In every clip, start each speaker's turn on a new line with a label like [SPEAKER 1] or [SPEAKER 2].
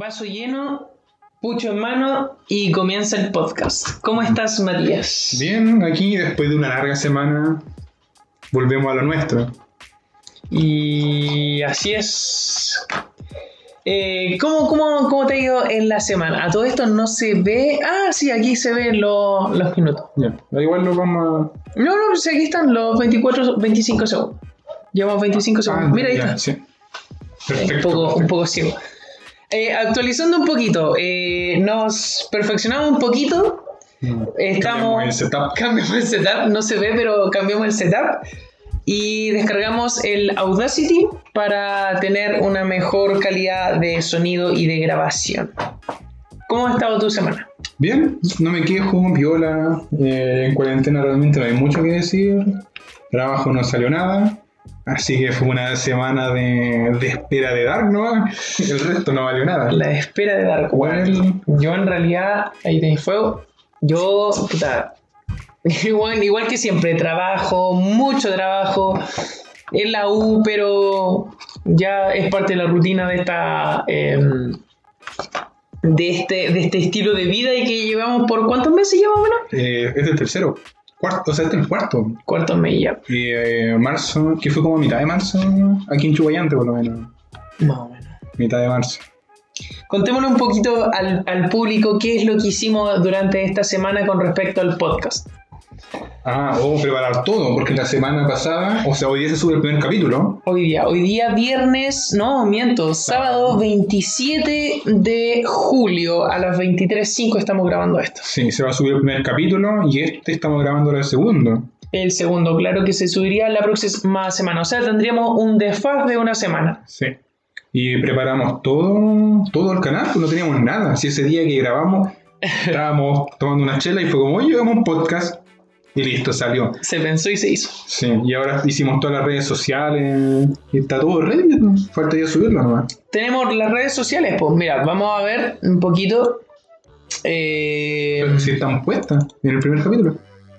[SPEAKER 1] Vaso lleno, pucho en mano y comienza el podcast. ¿Cómo estás, Matías?
[SPEAKER 2] Bien, aquí después de una larga semana volvemos a lo nuestro.
[SPEAKER 1] Y así es. Eh, ¿cómo, cómo, cómo te ha ido en la semana? A todo esto no se ve. Ah, sí, aquí se ven los, los minutos.
[SPEAKER 2] Ya, da igual nos vamos
[SPEAKER 1] No, no, pues aquí están los 24, 25 segundos. Llevamos 25
[SPEAKER 2] a...
[SPEAKER 1] segundos. Mira, ahí está.
[SPEAKER 2] sí.
[SPEAKER 1] un
[SPEAKER 2] Perfecto.
[SPEAKER 1] poco, un
[SPEAKER 2] perfecto.
[SPEAKER 1] poco ciego. Eh, actualizando un poquito, eh, nos perfeccionamos un poquito.
[SPEAKER 2] Mm.
[SPEAKER 1] Estamos.
[SPEAKER 2] Cambiamos el setup.
[SPEAKER 1] Cambiamos el setup, no se ve, pero cambiamos el setup. Y descargamos el Audacity para tener una mejor calidad de sonido y de grabación. ¿Cómo ha estado tu semana?
[SPEAKER 2] Bien, no me quejo, viola. eh, en cuarentena realmente no hay mucho que decir. Trabajo no salió nada. Así que fue una semana de, de espera de Dark, ¿no? El resto no valió nada.
[SPEAKER 1] La espera de Dark
[SPEAKER 2] Bueno,
[SPEAKER 1] Yo en realidad, ahí tenéis fuego. Yo, puta, igual, igual que siempre, trabajo, mucho trabajo en la U, pero ya es parte de la rutina de esta. em, de este, de este estilo de vida y que llevamos por cuántos meses llevamos, menos?
[SPEAKER 2] eh, es el tercero. Cuarto, o sea, este es el cuarto.
[SPEAKER 1] Cuartos meses ya.
[SPEAKER 2] Y eh, marzo, que fue como mitad de marzo, aquí en Chuballante por lo menos.
[SPEAKER 1] Más o menos.
[SPEAKER 2] Mitad de marzo.
[SPEAKER 1] Contémosle un poquito al, al público qué es lo que hicimos durante esta semana con respecto al podcast.
[SPEAKER 2] Ah, o preparar todo, porque la semana pasada, o sea, hoy día se sube el primer capítulo.
[SPEAKER 1] Hoy día, hoy día viernes, no, miento, sábado 27 de julio a las 23.05 estamos grabando esto.
[SPEAKER 2] Sí, se va a subir el primer capítulo y este estamos grabando el segundo.
[SPEAKER 1] El segundo, claro que se subiría la próxima semana, o sea, tendríamos un desfaz de una semana.
[SPEAKER 2] Sí. Y preparamos todo, todo el canal, pues no teníamos nada. Si ese día que grabamos estábamos tomando una chela y fue como, oye, hagamos un podcast. Y listo, salió.
[SPEAKER 1] Se pensó y se hizo.
[SPEAKER 2] Sí, y ahora hicimos todas las redes sociales y está todo ready. Falta ya subirlo nomás.
[SPEAKER 1] Tenemos las redes sociales, pues mira, vamos a ver un poquito. eh,
[SPEAKER 2] Pero si están puestas en el primer capítulo.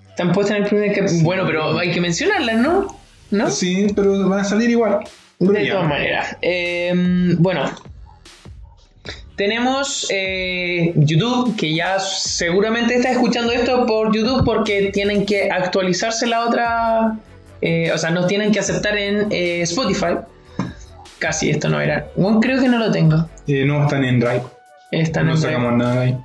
[SPEAKER 1] están puestas en el primer cap- Bueno, pero hay que mencionarlas, ¿no? ¿No?
[SPEAKER 2] Sí, pero van a salir igual.
[SPEAKER 1] De
[SPEAKER 2] ya.
[SPEAKER 1] todas maneras. Eh, bueno. Tenemos eh, YouTube, que ya seguramente está escuchando esto por YouTube porque tienen que actualizarse la otra. eh, o sea, nos tienen que aceptar en eh, Spotify. Casi esto no era. Bueno, creo que no lo tengo.
[SPEAKER 2] Eh, no están en Drive.
[SPEAKER 1] Está
[SPEAKER 2] no sacamos nada de ahí.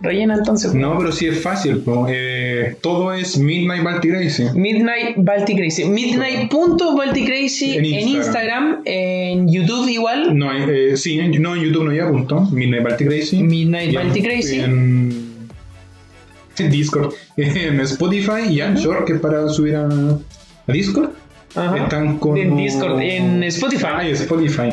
[SPEAKER 1] Rellena entonces.
[SPEAKER 2] No, pero sí es fácil. po. Eh, todo es Midnight Balticrazy.
[SPEAKER 1] Midnight Baltic Crazy. Midnight.balticrazy
[SPEAKER 2] En
[SPEAKER 1] en
[SPEAKER 2] Instagram.
[SPEAKER 1] En YouTube igual.
[SPEAKER 2] No, eh, sí, en- no en YouTube no lleva punto. Midnight Balticrazy.
[SPEAKER 1] Midnight
[SPEAKER 2] Y en-
[SPEAKER 1] Baltic Crazy.
[SPEAKER 2] En, en Discord. En Spotify y Anchor, que es para subir a, a Discord.
[SPEAKER 1] Ajá.
[SPEAKER 2] Están como.
[SPEAKER 1] En Discord, en Spotify.
[SPEAKER 2] Ah, en Spotify.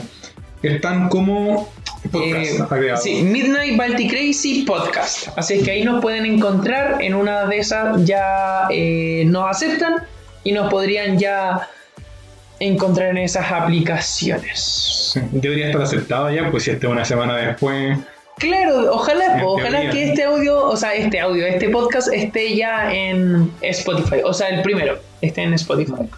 [SPEAKER 2] Están como podcast
[SPEAKER 1] Eh, sí, Midnight Baltic Crazy Podcast. Así es que ahí nos pueden encontrar. En una de esas ya eh, nos aceptan y nos podrían ya encontrar en esas aplicaciones.
[SPEAKER 2] Sí, Debería estar aceptado ya, pues si este una semana después.
[SPEAKER 1] Claro, ojalá, po, ojalá que este audio, o sea, este audio, este podcast esté ya en Spotify. O sea, el primero esté en Spotify.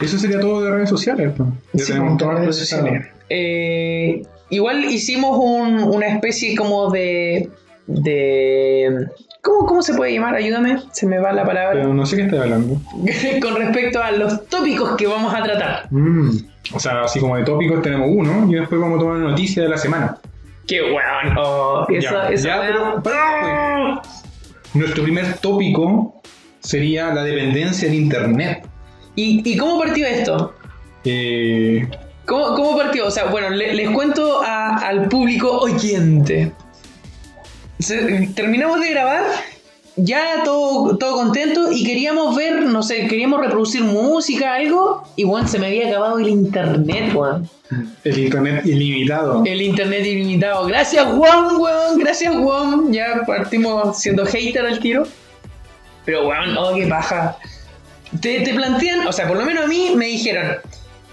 [SPEAKER 2] Eso sería todo de redes sociales. pues. Ya
[SPEAKER 1] Sí,
[SPEAKER 2] tenemos todas las
[SPEAKER 1] redes
[SPEAKER 2] redes
[SPEAKER 1] sociales. Eh, igual hicimos un- una especie como de. de ¿cómo, ¿Cómo se puede llamar? Ayúdame, se me va la palabra.
[SPEAKER 2] Pero no sé qué estás hablando.
[SPEAKER 1] Con respecto a los tópicos que vamos a tratar.
[SPEAKER 2] Mm, O sea, así como de tópicos tenemos uno y después vamos a tomar una noticia de la semana.
[SPEAKER 1] Qué weón. oh, esa,
[SPEAKER 2] Ya,
[SPEAKER 1] esa
[SPEAKER 2] ya,
[SPEAKER 1] weá-
[SPEAKER 2] pero- pero- Nuestro primer tópico sería la dependencia del Internet.
[SPEAKER 1] ¿Y, ¿Y cómo partió esto?
[SPEAKER 2] Eh,
[SPEAKER 1] ¿Cómo, cómo partió? O sea, bueno, le- les cuento a- al público oyente. Se- terminamos de grabar, ya todo, todo contento y queríamos ver, no sé, queríamos reproducir música, algo, y bueno, se me había acabado el internet, weón.
[SPEAKER 2] el Internet ilimitado.
[SPEAKER 1] El internet ilimitado. Gracias, Juan, weón, gracias, Juan. Ya partimos siendo hater al tiro. Pero, weón, oh, qué paja. Te, te plantean, o sea, por lo menos a mí me dijeron,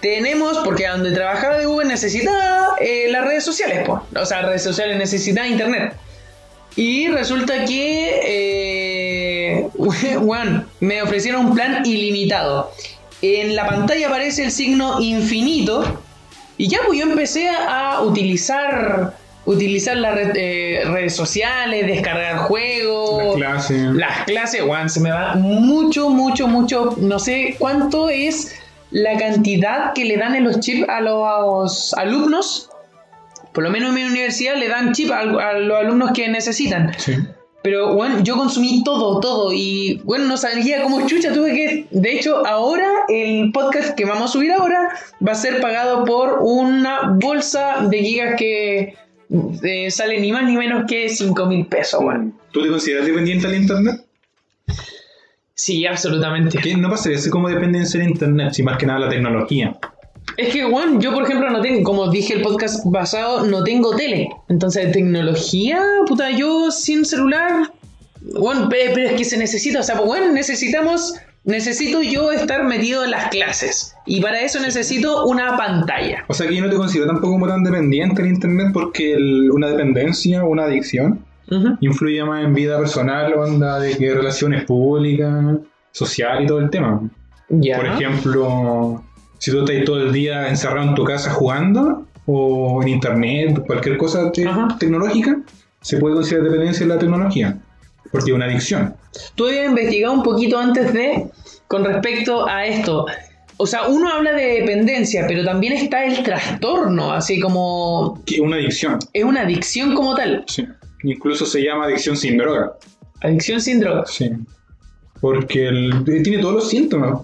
[SPEAKER 1] tenemos, porque donde trabajaba de Google necesitaba eh, las redes sociales, pues. O sea, redes sociales necesitaba internet. Y resulta que, eh, weón, me ofrecieron un plan ilimitado. En la pantalla aparece el signo infinito Y ya, pues yo empecé a utilizar utilizar las red- eh, redes sociales, descargar juegos,
[SPEAKER 2] Las clases.
[SPEAKER 1] las clases, se me va mucho, mucho, mucho, no sé cuánto es la cantidad que le dan en los chips a los alumnos. Por lo menos en mi universidad le dan chip a, a los alumnos que necesitan.
[SPEAKER 2] Sí.
[SPEAKER 1] Pero, bueno, yo consumí todo, todo. Y, bueno, no sabía cómo chucha. Tuve que. De hecho, ahora el podcast que vamos a subir ahora va a ser pagado por una bolsa de gigas que eh, sale ni más ni menos que 5 mil pesos, weón.
[SPEAKER 2] ¿Tú te consideras dependiente del internet?
[SPEAKER 1] Sí, absolutamente.
[SPEAKER 2] ¿Qué no pasaría así como dependencia del internet, si más que nada la tecnología?
[SPEAKER 1] Es que, bueno, yo por ejemplo no tengo, como dije el podcast pasado, no tengo tele. Entonces, de tecnología, puta, yo sin celular, bueno, pe- pero es que se necesita, o sea, bueno, necesitamos, necesito yo estar metido en las clases. Y para eso necesito una pantalla.
[SPEAKER 2] O sea que yo no te considero tampoco como tan dependiente del internet porque el- una dependencia una adicción Influye más en vida personal, onda de que relaciones públicas, social y todo el tema. Por ejemplo, si tú estás todo el día encerrado en tu casa jugando o en internet, cualquier cosa te- tecnológica, se puede considerar dependencia de la tecnología, porque es una adicción.
[SPEAKER 1] Tú habías investigado un poquito antes de, con respecto a esto. O sea, uno habla de dependencia, pero también está el trastorno, así como
[SPEAKER 2] Que una adicción,
[SPEAKER 1] es una adicción como tal.
[SPEAKER 2] sí. Incluso se llama adicción sin droga,
[SPEAKER 1] Adicción sin drogas.
[SPEAKER 2] sí. Porque el- tiene todos los síntomas.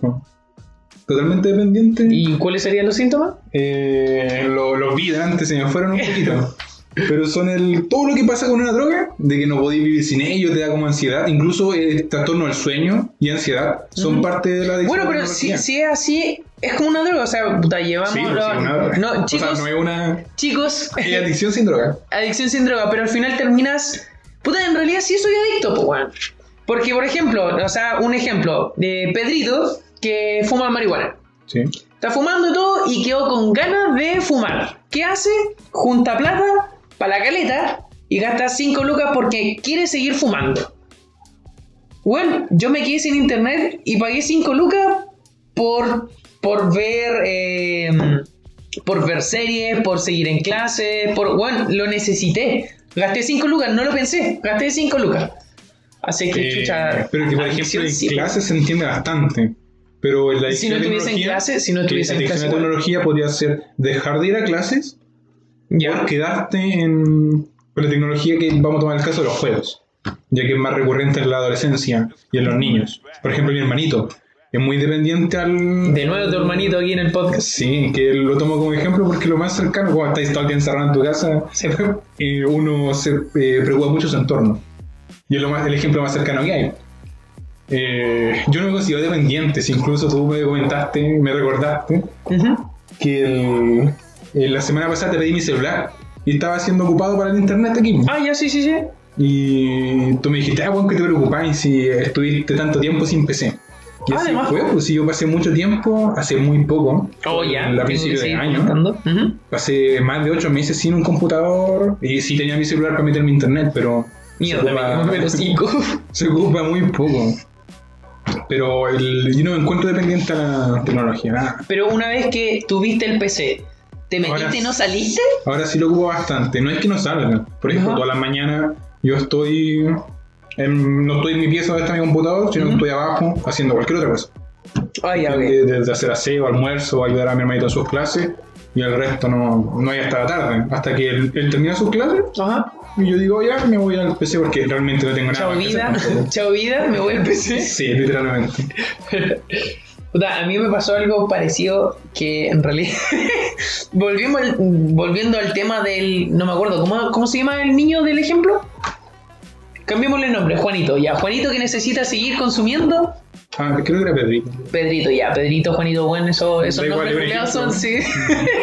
[SPEAKER 2] Totalmente dependiente.
[SPEAKER 1] ¿Y cuáles serían los síntomas?
[SPEAKER 2] Eh, lo- los vi antes, se me fueron un poquito. Pero son el todo lo que pasa con una droga, de que no podéis vivir sin ello, te da como ansiedad, incluso el trastorno del sueño y ansiedad son parte de la adicción.
[SPEAKER 1] Bueno,
[SPEAKER 2] la
[SPEAKER 1] pero si, si es así, es como una droga. O sea, puta, llevamos.
[SPEAKER 2] Sí, pues, una droga.
[SPEAKER 1] no,
[SPEAKER 2] o
[SPEAKER 1] chicos,
[SPEAKER 2] sea, no es una
[SPEAKER 1] chicos,
[SPEAKER 2] es adicción sin droga.
[SPEAKER 1] adicción sin droga, pero al final terminas. Puta, en realidad sí soy adicto, pues, weón. Porque, por ejemplo, o sea, un ejemplo de Pedrito que fuma marihuana.
[SPEAKER 2] Sí.
[SPEAKER 1] Está fumando todo y quedó con ganas de fumar. ¿Qué hace? Junta plata para la caleta y gasta 5 lucas porque quiere seguir fumando. Bueno, yo me quedé sin internet y pagué 5 lucas por, por ver eh, por ver series, por seguir en clase, por bueno, lo necesité. Gasté 5 lucas, no lo pensé, gasté 5 lucas. Así que
[SPEAKER 2] Eh,
[SPEAKER 1] chucha.
[SPEAKER 2] pero que por ejemplo en
[SPEAKER 1] sí,
[SPEAKER 2] clases se entiende bastante. Pero en la
[SPEAKER 1] Si no estuviese en clase, si no estuviese
[SPEAKER 2] la
[SPEAKER 1] en clase,
[SPEAKER 2] a
[SPEAKER 1] bueno.
[SPEAKER 2] tecnología podría ser dejar de ir a clases
[SPEAKER 1] Ya.
[SPEAKER 2] por quedarte en, con la tecnología que vamos a tomar el caso de los juegos, ya que es más recurrente en la adolescencia y en los niños. Por ejemplo, mi hermanito es muy dependiente al...
[SPEAKER 1] De nuevo tu hermanito aquí en el podcast.
[SPEAKER 2] Sí, que lo tomo como ejemplo porque lo más cercano, cuando estáis todo el día encerrado en tu casa, eh, uno se eh, preocupa mucho su entorno. Y es lo más, el ejemplo más cercano que hay. Eh, yo no me considero dependiente, si incluso tú me comentaste, me recordaste, que el- eh, la semana pasada te pedí mi celular y estaba siendo ocupado para el internet aquí.
[SPEAKER 1] Ah, ya, sí, sí, sí.
[SPEAKER 2] Y tú me dijiste, ah, bueno, que te preocupáis si estuviste tanto tiempo sin PC. Y
[SPEAKER 1] Ah,
[SPEAKER 2] así
[SPEAKER 1] además,
[SPEAKER 2] fue, pues si yo pasé mucho tiempo, hace muy poco,
[SPEAKER 1] Oh, ya.
[SPEAKER 2] a principio de año, pasé más de 8 meses sin un computador y sí tenía mi celular para meterme internet, pero se
[SPEAKER 1] Mierda,
[SPEAKER 2] ocupa-
[SPEAKER 1] menos cinco.
[SPEAKER 2] se ocupa muy poco. Pero el- yo no me encuentro dependiente a la tecnología, nada.
[SPEAKER 1] Pero una vez que tuviste el PC, ¿te metiste
[SPEAKER 2] Ahora-
[SPEAKER 1] y no saliste?
[SPEAKER 2] Ahora sí lo ocupo bastante. No es que no salga. Por ejemplo,
[SPEAKER 1] Ajá.
[SPEAKER 2] todas las mañanas yo estoy. en- no estoy en mi pieza donde está mi computador, sino que estoy abajo haciendo cualquier otra cosa.
[SPEAKER 1] Ay.
[SPEAKER 2] Desde, hacer aseo, almuerzo, ayudar a mi hermanito en sus clases. Y el resto no, no hay hasta la tarde. Hasta que él, él termina sus clases
[SPEAKER 1] Ajá.
[SPEAKER 2] y yo digo, ya me voy al PC porque realmente no tengo nada
[SPEAKER 1] Chao vida. Chao vida, me voy al PC.
[SPEAKER 2] Sí, literalmente.
[SPEAKER 1] Puta, a mí me pasó algo parecido que en realidad. Volvimos al- volviendo al tema del. No me acuerdo, ¿cómo, ¿cómo se llama el niño del ejemplo? Cambiémosle el nombre, Juanito. Ya, Juanito que necesita seguir consumiendo.
[SPEAKER 2] Ah, creo que era Pedrito.
[SPEAKER 1] Pedrito, ya, Pedrito, Juanito, bueno, eso, esos
[SPEAKER 2] igual,
[SPEAKER 1] nombres culiados son, sí.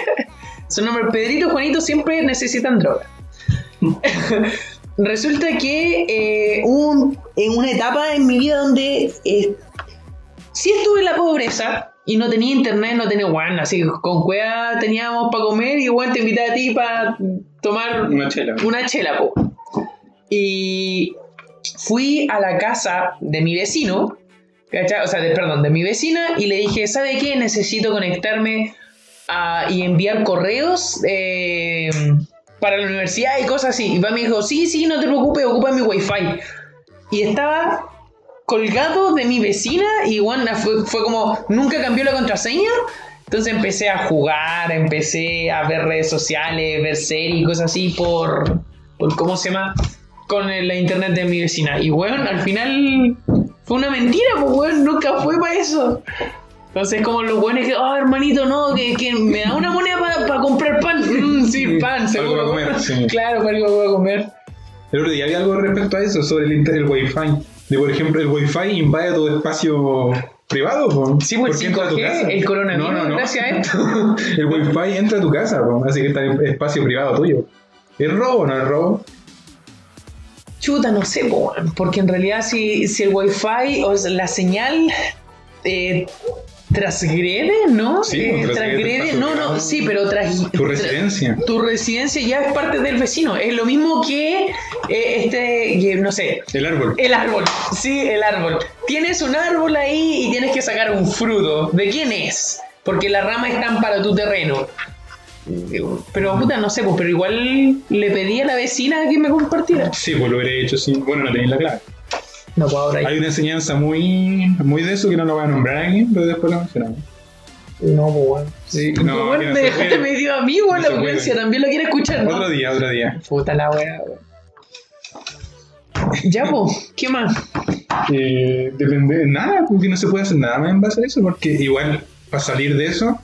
[SPEAKER 1] Son nombres, Pedrito, Juanito siempre necesitan droga. Resulta que eh, hubo un- en una etapa en mi vida donde eh, sí estuve en la pobreza y no tenía internet, no tenía one, así que con cueva teníamos para comer y igual te invitaba a ti para tomar
[SPEAKER 2] Una chela.
[SPEAKER 1] una chela, po. Y fui a la casa de mi vecino, ¿cachai? O sea, de, perdón, de mi vecina, y le dije, ¿sabe qué? Necesito conectarme a- y enviar correos eh, para la universidad y cosas así. Y papá me dijo, sí, sí, no te preocupes, ocupa mi wifi. Y estaba colgado de mi vecina y bueno, fue, fue como, nunca cambió la contraseña. Entonces empecé a jugar, empecé a ver redes sociales, ver series y cosas así por, por ¿cómo se llama? Con la internet de mi vecina. Y bueno, al final fue una mentira, pues weón, nunca fue para eso. Entonces como los buenos que, oh hermanito, no, que, que me da una moneda para comprar pan. Mm, sí, pan,
[SPEAKER 2] Algo
[SPEAKER 1] seguro.
[SPEAKER 2] para comer, sí.
[SPEAKER 1] Claro, algo para comer.
[SPEAKER 2] El otro día había algo respecto a eso, sobre el, el Wi-Fi. De, por ejemplo, el Wi-Fi invade tu espacio privado. po.
[SPEAKER 1] Sí, pues el
[SPEAKER 2] entra a tu
[SPEAKER 1] 5G,
[SPEAKER 2] casa.
[SPEAKER 1] el coronavirus,
[SPEAKER 2] No, no, no.
[SPEAKER 1] gracias a esto.
[SPEAKER 2] El Wi-Fi entra a tu casa, po. así que está en espacio privado tuyo. ¿Es robo o no es robo?
[SPEAKER 1] Chuta, no sé, po, porque en realidad si, si el wifi o la señal eh, transgrede, ¿no?
[SPEAKER 2] Sí,
[SPEAKER 1] Eh,
[SPEAKER 2] pues, transgrede
[SPEAKER 1] no, no, sí, pero tras,
[SPEAKER 2] Tu
[SPEAKER 1] tra-
[SPEAKER 2] residencia.
[SPEAKER 1] tu residencia ya es parte del vecino. Es lo mismo que eh, este, no sé,
[SPEAKER 2] El árbol.
[SPEAKER 1] el árbol. Sí, el árbol. Tienes un árbol ahí y tienes que sacar un fruto. ¿De quién es? Porque las ramas están para tu terreno. Pero puta, no sé, pues, pero igual le pedí a la vecina que me compartiera.
[SPEAKER 2] Sí, pues lo hubiera hecho, sí. Bueno, no tenéis la clave.
[SPEAKER 1] No puedo ahora.
[SPEAKER 2] Hay una enseñanza muy, muy de eso que no lo voy a nombrar aquí, pero después lo mencionamos.
[SPEAKER 1] No, pues bueno.
[SPEAKER 2] Sí,
[SPEAKER 1] No,
[SPEAKER 2] no,
[SPEAKER 1] bueno, me dejaste
[SPEAKER 2] puede.
[SPEAKER 1] medio a mí, weón,
[SPEAKER 2] No
[SPEAKER 1] la audiencia también lo quiere escuchar, ¿no?
[SPEAKER 2] Otro día, otro día.
[SPEAKER 1] Puta la wea, weón. Ya, pues, ¿qué más?
[SPEAKER 2] Eh, depende, nada, porque no se puede hacer nada más en base a eso, porque igual para salir de eso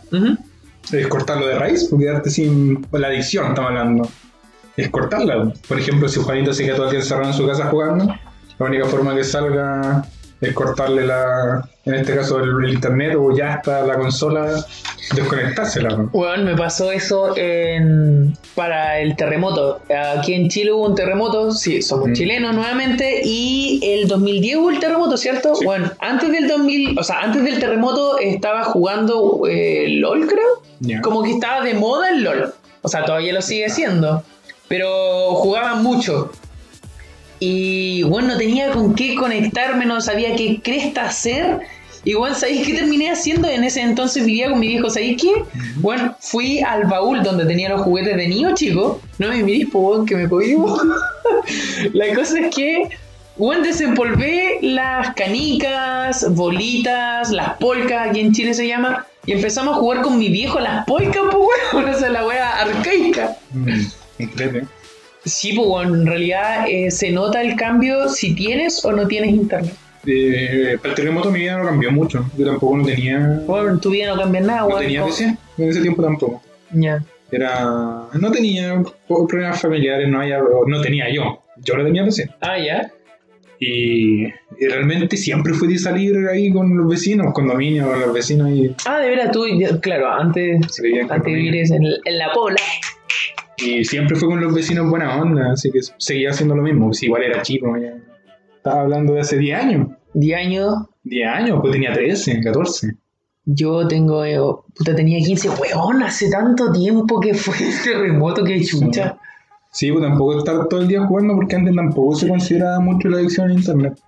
[SPEAKER 2] es cortarlo de raíz, o quedarte sin la adicción, estamos hablando. Es cortarla. Por ejemplo, si Juanito se queda todo el día encerrado en su casa jugando, la única forma que salga es cortarle la, en este caso el, el internet o ya está la consola, desconectársela. ¿no?
[SPEAKER 1] Weón, me pasó eso en, para el terremoto. Aquí en Chile hubo un terremoto, sí, somos
[SPEAKER 2] Mm.
[SPEAKER 1] chilenos nuevamente, y el 2010 hubo el terremoto, ¿cierto?
[SPEAKER 2] Sí.
[SPEAKER 1] Bueno, antes del 2000, o sea, antes del terremoto estaba jugando eh, LOL, creo. Como que estaba de moda el LOL. O sea, todavía lo sigue siendo. Pero jugaban mucho. Y bueno, no tenía con qué conectarme, no sabía qué cresta hacer. Igual, ¿sabéis qué terminé haciendo? En ese entonces vivía con mi viejo, ¿sabéis qué? Bueno, fui al baúl donde tenía los juguetes de niño, chico. No me mirís, po, weón, que me cohibo. La cosa es que, bueno, desempolvé las canicas, bolitas, las polcas, aquí en Chile se llama. Y empezamos a jugar con mi viejo las polcas, pues, weón. Esa es la wea arcaica.
[SPEAKER 2] Mm, entrete.
[SPEAKER 1] Sí, pues, weón, en realidad eh, se nota el cambio si tienes o no tienes internet.
[SPEAKER 2] Eh, para el terremoto mi vida no cambió mucho. Yo tampoco no tenía.
[SPEAKER 1] Bueno, en tu vida no cambia nada,
[SPEAKER 2] No tenía PC. En ese tiempo tampoco.
[SPEAKER 1] Ya.
[SPEAKER 2] Era. No tenía problemas familiares, no, había, no tenía yo. Yo no tenía PC.
[SPEAKER 1] Ah, ya.
[SPEAKER 2] Y, y realmente siempre fui de salir ahí con los vecinos, condominios, con los vecinos y,
[SPEAKER 1] Ah, de veras, tú, claro, antes, antes
[SPEAKER 2] condominio.
[SPEAKER 1] vivir en, en la pobla.
[SPEAKER 2] Y siempre fui con los vecinos buena onda, así que seguía haciendo lo mismo. Si igual era chico, ya. Estaba hablando de hace 10 años.
[SPEAKER 1] 10 años,
[SPEAKER 2] 10 años, pues tenía 13, 14.
[SPEAKER 1] yo tengo, eh, puta, tenía 15, weón, hace tanto tiempo que fue el terremoto que chucha.
[SPEAKER 2] Sí, pues tampoco estar todo el día jugando porque antes tampoco se consideraba mucho la adicción a internet.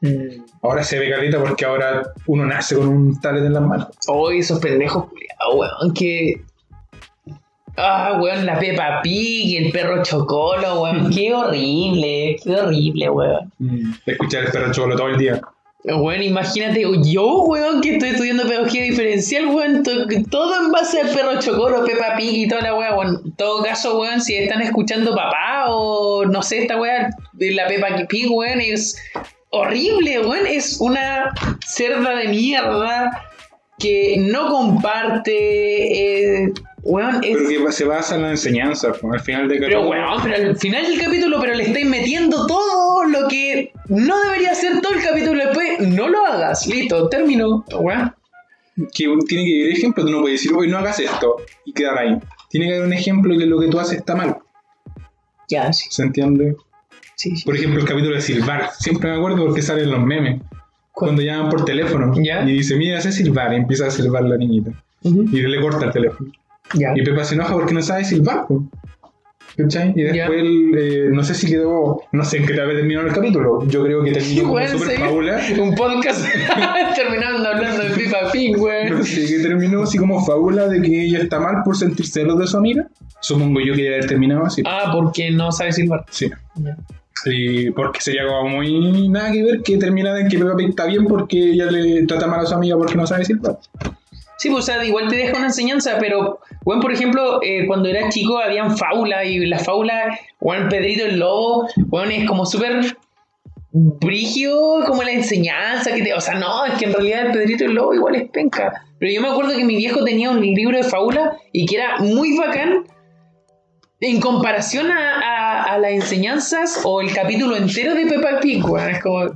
[SPEAKER 1] Mm.
[SPEAKER 2] Ahora se ve caleta porque ahora uno nace con un tablet en las manos.
[SPEAKER 1] Oh, esos pendejos culiados, weón, que. Ah, weón, la Peppa Pig, el perro Chocolo, weón. Qué horrible, qué horrible, weón.
[SPEAKER 2] Escuchar el perro cholo todo el día.
[SPEAKER 1] Weón, imagínate, yo, weón, que estoy estudiando pedagogía diferencial, weón, to- todo en base al perro Chocolo, Peppa Pig y toda la weá, weón. En todo caso, weón, si están escuchando papá o no sé, esta weá de la Peppa Pig, weón, es horrible, weón, es una cerda de mierda que no comparte, eh, weón, es...
[SPEAKER 2] Pero que se basa en la enseñanza, pues, al final de
[SPEAKER 1] Pero weón, pero al final del capítulo, pero le estáis metiendo todo lo que no debería ser todo el capítulo después. No lo hagas, listo, terminó. Weón.
[SPEAKER 2] que uno tiene que vivir ejemplo, tú no puedes decir, hoy no hagas esto y quedar ahí. Tiene que haber un ejemplo de que lo que tú haces está mal,
[SPEAKER 1] Ya, sí,
[SPEAKER 2] ¿se entiende?
[SPEAKER 1] sí, sí.
[SPEAKER 2] Por ejemplo, el capítulo de silbar, siempre me acuerdo porque salen los memes. Cuando llaman por teléfono
[SPEAKER 1] Ya.
[SPEAKER 2] y dice, mira, sé silbar, y empieza a silbar la niñita. Y le corta el teléfono.
[SPEAKER 1] Ya.
[SPEAKER 2] Y Pepa se enoja porque no sabe silbar. ¿Cachai? Y después, eh, no sé si quedó, no sé en qué tal vez terminó el capítulo. Yo creo que terminó como super
[SPEAKER 1] ¿sí?
[SPEAKER 2] fábula.
[SPEAKER 1] Un podcast terminando hablando de Peppa Pig, weón.
[SPEAKER 2] No sé, que terminó así como fábula de que ella está mal por sentir celos de su amiga. Supongo yo que debe haber terminado así.
[SPEAKER 1] Ah, porque no sabe silbar.
[SPEAKER 2] Sí. Y porque sería como muy nada que ver que termina en que Peppa Pig está bien porque ella le trata mal a su amiga porque no sabe silbar.
[SPEAKER 1] Sí, pues, o sea, igual te deja una enseñanza, pero, bueno, por ejemplo, eh, cuando era chico habían fábulas y las fábulas, bueno, Pedrito el Lobo, bueno, es como súper brígido como la enseñanza que te... O sea, no, es que en realidad el Pedrito el Lobo igual es penca. Pero yo me acuerdo que mi viejo tenía un libro de fábula y que era muy bacán en comparación a, las enseñanzas o el capítulo entero de Peppa Pig, weón. Es como...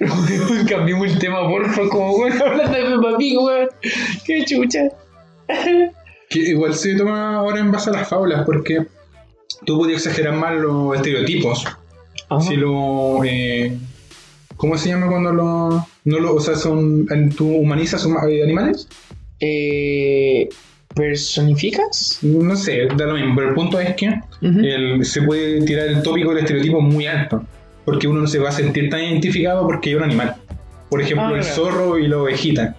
[SPEAKER 1] Cambiamos el tema, por favor, como weón, hablando de Peppa Pig, weón. Qué chucha.
[SPEAKER 2] Que igual se toma ahora en base a las fábulas porque tú podías exagerar más los estereotipos. Si lo. eh, ¿Cómo se llama cuando lo. No lo o sea, son. ¿Tú humanizas huma- eh, animales?
[SPEAKER 1] Eh, ¿Personificas?
[SPEAKER 2] No sé, da lo mismo. Pero el punto es que el- se puede tirar el tópico del estereotipo muy alto. Porque uno no se va a sentir tan identificado porque es un animal. Por ejemplo,
[SPEAKER 1] Ah,
[SPEAKER 2] el zorro y la ovejita.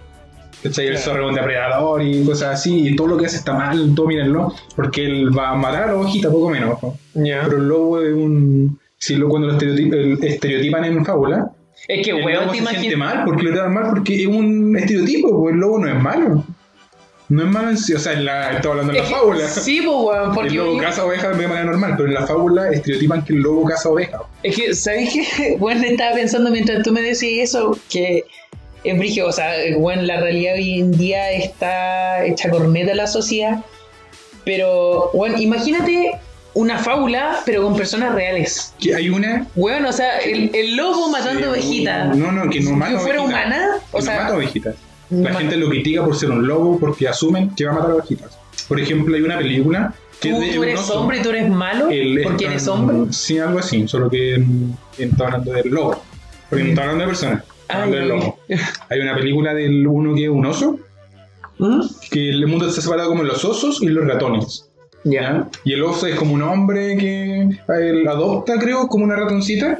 [SPEAKER 2] ¿Cachai? El zorro es un depredador y cosas así. Y todo lo que hace está mal, domínenlo. Porque él va a matar a la ovejita, poco menos. Pero el lobo es un. Si lo, cuando lo estereotip- el- estereotipan en fábula,
[SPEAKER 1] Es que,
[SPEAKER 2] el
[SPEAKER 1] weón,
[SPEAKER 2] lobo
[SPEAKER 1] te
[SPEAKER 2] se siente
[SPEAKER 1] imaginas.
[SPEAKER 2] mal porque lo tratan mal porque es un estereotipo, pues el lobo no es malo. No es malo en sí, o sea, en la, estaba hablando en la fábula.
[SPEAKER 1] Sí, pues, weón, porque.
[SPEAKER 2] el lobo caza ovejas de manera normal, pero en la fábula estereotipan que el lobo caza ovejas.
[SPEAKER 1] Es que, ¿sabes qué? Bueno, estaba pensando mientras tú me decías eso, que es brígido, o sea, bueno, la realidad hoy en día está hecha corneta la sociedad, pero, bueno, imagínate una fábula, pero con personas reales.
[SPEAKER 2] Que hay una.
[SPEAKER 1] Bueno, o sea, el, el lobo matando
[SPEAKER 2] Sí,
[SPEAKER 1] ovejitas.
[SPEAKER 2] No, no, que no mata
[SPEAKER 1] Si fuera humana, o
[SPEAKER 2] Que no
[SPEAKER 1] sea,
[SPEAKER 2] mata ovejitas. La gente lo critica por ser un lobo porque asumen que va a matar ovejitas. Por ejemplo, hay una película que
[SPEAKER 1] tú,
[SPEAKER 2] es de
[SPEAKER 1] tú
[SPEAKER 2] un
[SPEAKER 1] eres hombre y tú eres malo
[SPEAKER 2] El-
[SPEAKER 1] porque eres hombre.
[SPEAKER 2] Sí, algo así, solo que mm, está hablando del lobo. Porque no está hablando de personas, hablando del lobo. Hay una película del uno que es un oso,
[SPEAKER 1] ¿Mm?
[SPEAKER 2] que el mundo está separado como los osos y los ratones.
[SPEAKER 1] Ya,
[SPEAKER 2] ¿ya? Y el oso es como un hombre que él adopta, creo, como una ratoncita.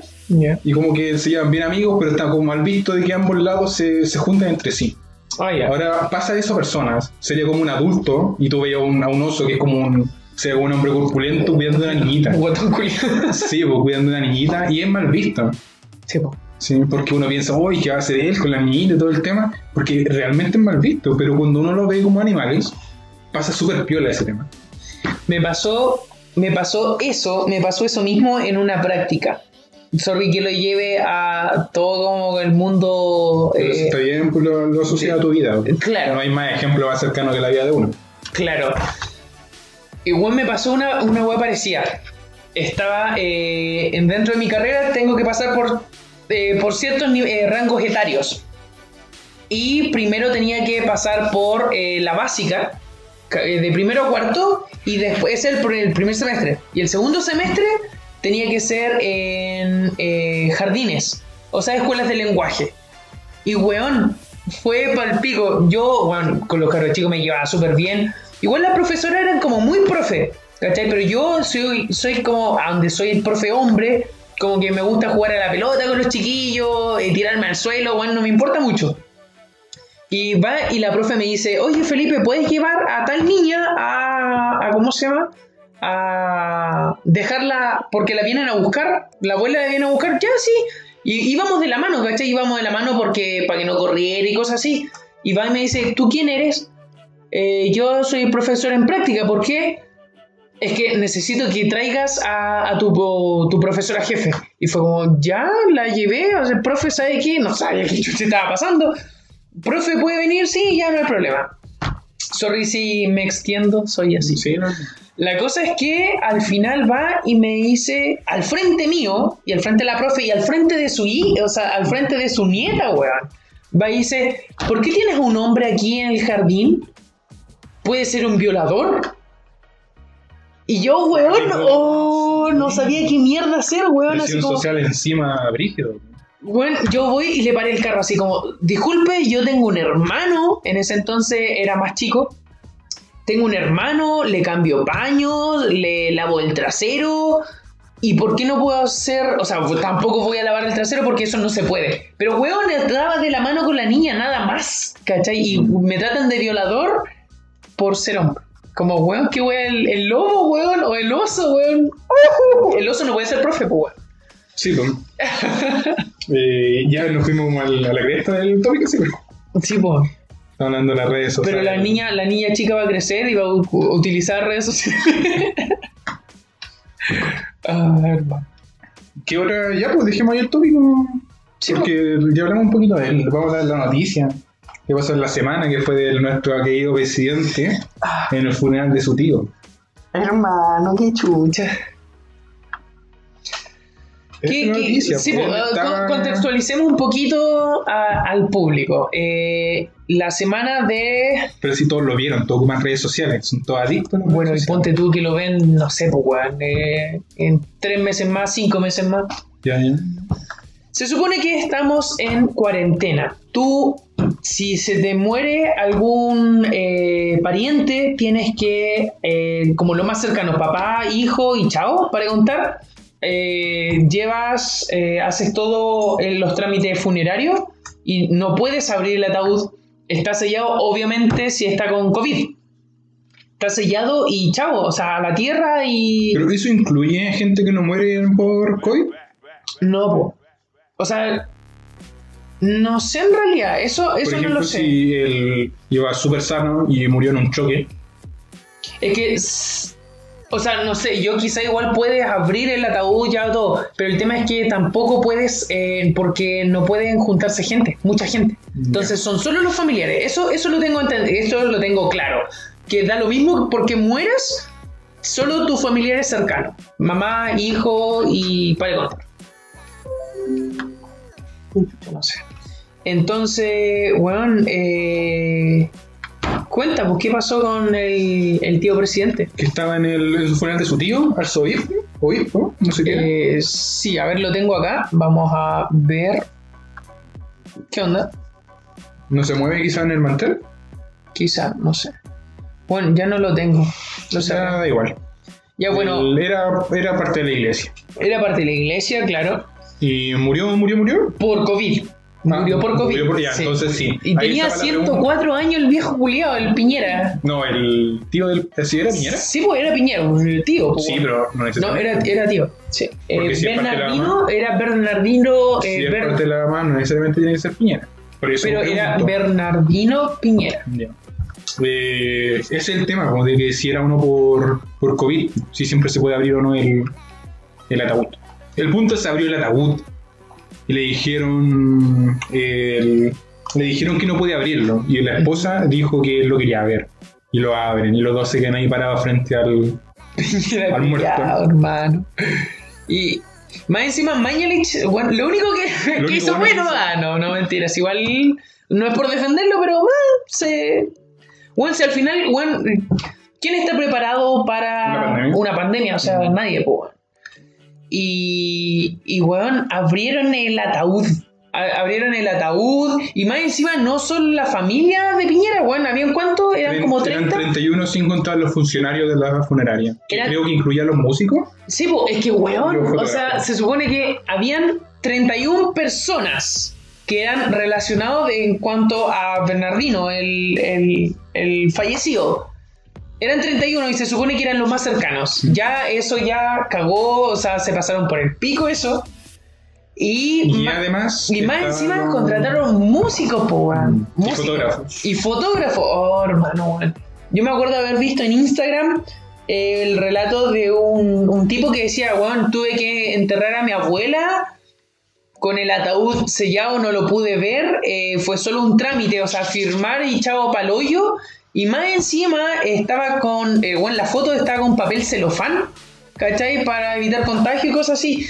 [SPEAKER 2] Y como que se llevan bien amigos, pero está como mal visto de que ambos lados se, se juntan entre sí.
[SPEAKER 1] Ah.
[SPEAKER 2] Ahora pasa eso a personas. Sería como un adulto y tú veías a un, a oso que es como un, sea, un hombre corpulento cuidando de una niñita. Sí, pues cuidando de una niñita y es mal visto.
[SPEAKER 1] Sí,
[SPEAKER 2] porque uno piensa, uy, ¿qué va a hacer él con la niñita y todo el tema? Porque realmente es mal visto, pero cuando uno lo ve como animales, pasa súper piola ese tema.
[SPEAKER 1] Me pasó, me pasó eso, me pasó eso mismo en una práctica. Sorry que lo lleve a todo como el mundo.
[SPEAKER 2] Pero
[SPEAKER 1] eh,
[SPEAKER 2] si está bien, pues lo, lo asocia a tu vida.
[SPEAKER 1] Claro.
[SPEAKER 2] No hay más ejemplo más cercano que la vida de uno.
[SPEAKER 1] Claro. Igual me pasó una, una wea parecida. Estaba eh, en- dentro de mi carrera, tengo que pasar por, eh, por ciertos eh, rangos etarios. Y primero tenía que pasar por eh, la básica, ca- de primero a cuarto, y después el primer semestre. Y el segundo semestre tenía que ser en eh, jardines, o sea, escuelas de lenguaje. Y weón, fue pa'l pico. Yo, weón, con los carros chicos me llevaba súper bien. Igual las profesoras eran como muy profe, ¿cachai? Pero yo soy, soy como, a donde soy el profe hombre, como que me gusta jugar a la pelota con los chiquillos, eh, tirarme al suelo, weón, no me importa mucho. Y va y la profe me dice, oye Felipe, ¿puedes llevar a tal niña a, a ¿cómo se llama? A dejarla, porque la vienen a buscar, la abuela la viene a buscar, ya sí. Y íbamos de la mano, ¿cachai? Íbamos de la mano porque para que no corriera y cosas así. Y va y me dice, ¿tú quién eres? "Eh, yo soy profesor en práctica, ¿por qué? Es que necesito que traigas a, a tu, tu profesora jefe. Y fue como, ya, la llevé, o sea, el profe sabe qué, no sabe qué chucha estaba pasando. Profe, ¿puede venir? Sí, ya no hay problema. Sorry si me extiendo, soy así.
[SPEAKER 2] Sí, ¿no?
[SPEAKER 1] La cosa es que al final va y me dice, al frente mío, y al frente de la profe, y al frente de su hija, o sea, al frente de su nieta, weón. Va y dice, ¿por qué tienes un hombre aquí en el jardín? ¿Puede ser un violador? Y yo, weón, oh, no sabía qué mierda hacer, weón. Así
[SPEAKER 2] Presión
[SPEAKER 1] como,
[SPEAKER 2] social encima, brígido.
[SPEAKER 1] bueno, yo voy y le paré el carro así como, disculpe, yo tengo un hermano, en ese entonces era más chico, tengo un hermano, le cambio paños, le lavo el trasero. ¿Y por qué no puedo hacer? O sea, tampoco voy a lavar el trasero porque eso no se puede. Pero, weón, lavas de la mano con la niña, nada más. ¿Cachai? Y me tratan de violador por ser hombre. Como, weón, ¿qué weón? El, el lobo, weón, o el oso, weón. El oso no puede ser profe, pues, weón.
[SPEAKER 2] Sí, pues. Eh, ya nos fuimos como al- a la cresta del tópico, sí, pues.
[SPEAKER 1] Sí, pues.
[SPEAKER 2] Estamos hablando de las redes sociales.
[SPEAKER 1] Pero la niña, la niña chica va a crecer y va a utilizar redes sociales. ah, hermano.
[SPEAKER 2] ¿Qué hora? Ya, pues dejemos ahí el tópico.
[SPEAKER 1] Sí,
[SPEAKER 2] porque ya hablamos un poquito de él. Vamos a dar la noticia. ¿Qué pasó en la semana? Que fue de nuestro querido presidente en el funeral de su tío.
[SPEAKER 1] Hermano, qué chucha. ¿Qué- qué-
[SPEAKER 2] noticia,
[SPEAKER 1] sí,
[SPEAKER 2] pues,
[SPEAKER 1] pues, ah,
[SPEAKER 2] estaba-
[SPEAKER 1] contextualicemos un poquito a- al público. Eh, la semana de.
[SPEAKER 2] Pero si todos lo vieron, todos ocupan redes sociales, son todos adictos.
[SPEAKER 1] Bueno, y ponte tú que lo ven, no sé, pues, weón, eh, en tres meses más, cinco meses más.
[SPEAKER 2] Ya, ya.
[SPEAKER 1] Se supone que estamos en cuarentena. Tú, si se te muere algún eh, pariente, tienes que, eh, como lo más cercano, papá, hijo y chao, para contar. llevas, haces todo en los trámites funerarios y no puedes abrir el ataúd. Está sellado, obviamente, si está con COVID. Está sellado y chao, o sea, a la tierra y...
[SPEAKER 2] Pero eso incluye gente que no muere por COVID.
[SPEAKER 1] No, po. O sea, no sé en realidad, eso, eso
[SPEAKER 2] por
[SPEAKER 1] no
[SPEAKER 2] ejemplo,
[SPEAKER 1] lo sé.
[SPEAKER 2] si él iba súper sano y murió en un choque,
[SPEAKER 1] Es que, o sea, no sé, yo quizá igual puedes abrir el ataúd ya todo, pero el tema es que tampoco puedes, eh, porque no pueden juntarse gente, mucha gente. Entonces son solo los familiares, eso, eso lo tengo eso lo tengo claro. Que da lo mismo porque mueras, solo tus familiares cercanos, mamá, hijo y para de contar. No sé. Entonces, weón, eh, cuenta, pues, ¿qué pasó con el, el tío presidente?
[SPEAKER 2] que estaba en el, en el funeral de su tío, arzobispo, obispo, no sé qué.
[SPEAKER 1] Eh, sí, a ver, lo tengo acá. Vamos a ver. ¿Qué onda?
[SPEAKER 2] ¿No se mueve quizá en el mantel?
[SPEAKER 1] Quizá, no sé. Bueno, ya no lo tengo. Lo
[SPEAKER 2] O sea,
[SPEAKER 1] sé.
[SPEAKER 2] da igual.
[SPEAKER 1] Ya bueno,
[SPEAKER 2] era parte de la iglesia.
[SPEAKER 1] era parte de la iglesia, claro.
[SPEAKER 2] Y murió, murió, murió.
[SPEAKER 1] Por COVID. Murió
[SPEAKER 2] Ah,
[SPEAKER 1] por COVID.
[SPEAKER 2] murió por- ya, entonces sí.
[SPEAKER 1] Y
[SPEAKER 2] Ahí
[SPEAKER 1] tenía
[SPEAKER 2] estaba la
[SPEAKER 1] 104 años el viejo Juliado, el Piñera.
[SPEAKER 2] No, el tío del. ¿Sí era Piñera?
[SPEAKER 1] Sí, pues era Piñera, el tío. pues,
[SPEAKER 2] Sí, pero no
[SPEAKER 1] No,
[SPEAKER 2] necesariamente.
[SPEAKER 1] era, era tío. Sí. Eh,
[SPEAKER 2] si
[SPEAKER 1] Bernardino era Bernardino.
[SPEAKER 2] Si
[SPEAKER 1] eh,
[SPEAKER 2] es
[SPEAKER 1] Ber-
[SPEAKER 2] parte de la mano, no necesariamente tiene que ser Piñera.
[SPEAKER 1] Pero era. Bernardino Piñera.
[SPEAKER 2] Eh, ese es el tema, como de que si era uno por, por COVID, si siempre se puede abrir o no el, el ataúd. El punto es abrió el ataúd y le dijeron el- le dijeron que no podía abrirlo y la esposa dijo que él lo quería ver y lo abren y los dos se quedan ahí parados frente al muerto.
[SPEAKER 1] hermano. Y más encima Mañalich, bueno, lo único que,
[SPEAKER 2] Lo
[SPEAKER 1] que
[SPEAKER 2] único
[SPEAKER 1] hizo
[SPEAKER 2] bueno
[SPEAKER 1] ah, no, no mentiras, igual no es por defenderlo, pero bueno, se bueno, si al final, bueno, ¿quién está preparado para
[SPEAKER 2] Una pandemia.
[SPEAKER 1] una pandemia? O sea, nadie, pues. Y, y weón, abrieron el ataúd. A- Abrieron el ataúd y más encima no solo la familia de Piñera, weón, ¿habían cuántos? Eran como 30.
[SPEAKER 2] eran 31 sin contar los funcionarios de la funeraria. que Creo que incluía a los músicos.
[SPEAKER 1] Sí, po, es que, weón, o sea, se supone que habían 31 personas que eran relacionados en cuanto a Bernardino, el, el- el fallecido. Eran 31 y se supone que eran los más cercanos. Ya eso ya cagó, o sea, se pasaron por el pico eso. Y,
[SPEAKER 2] Y además.
[SPEAKER 1] y más encima contrataron músicos, po.
[SPEAKER 2] Y fotógrafos.
[SPEAKER 1] Y fotógrafo. Oh, hermano. Yo me acuerdo haber visto en Instagram el relato de un, un tipo que decía, weón, tuve que enterrar a mi abuela con el ataúd sellado, no lo pude ver, eh, fue solo un trámite, o sea, firmar y chavo paloyo. Y más encima estaba con, eh, bueno, la foto estaba con papel celofán, ¿cachai? Para evitar contagio y cosas así.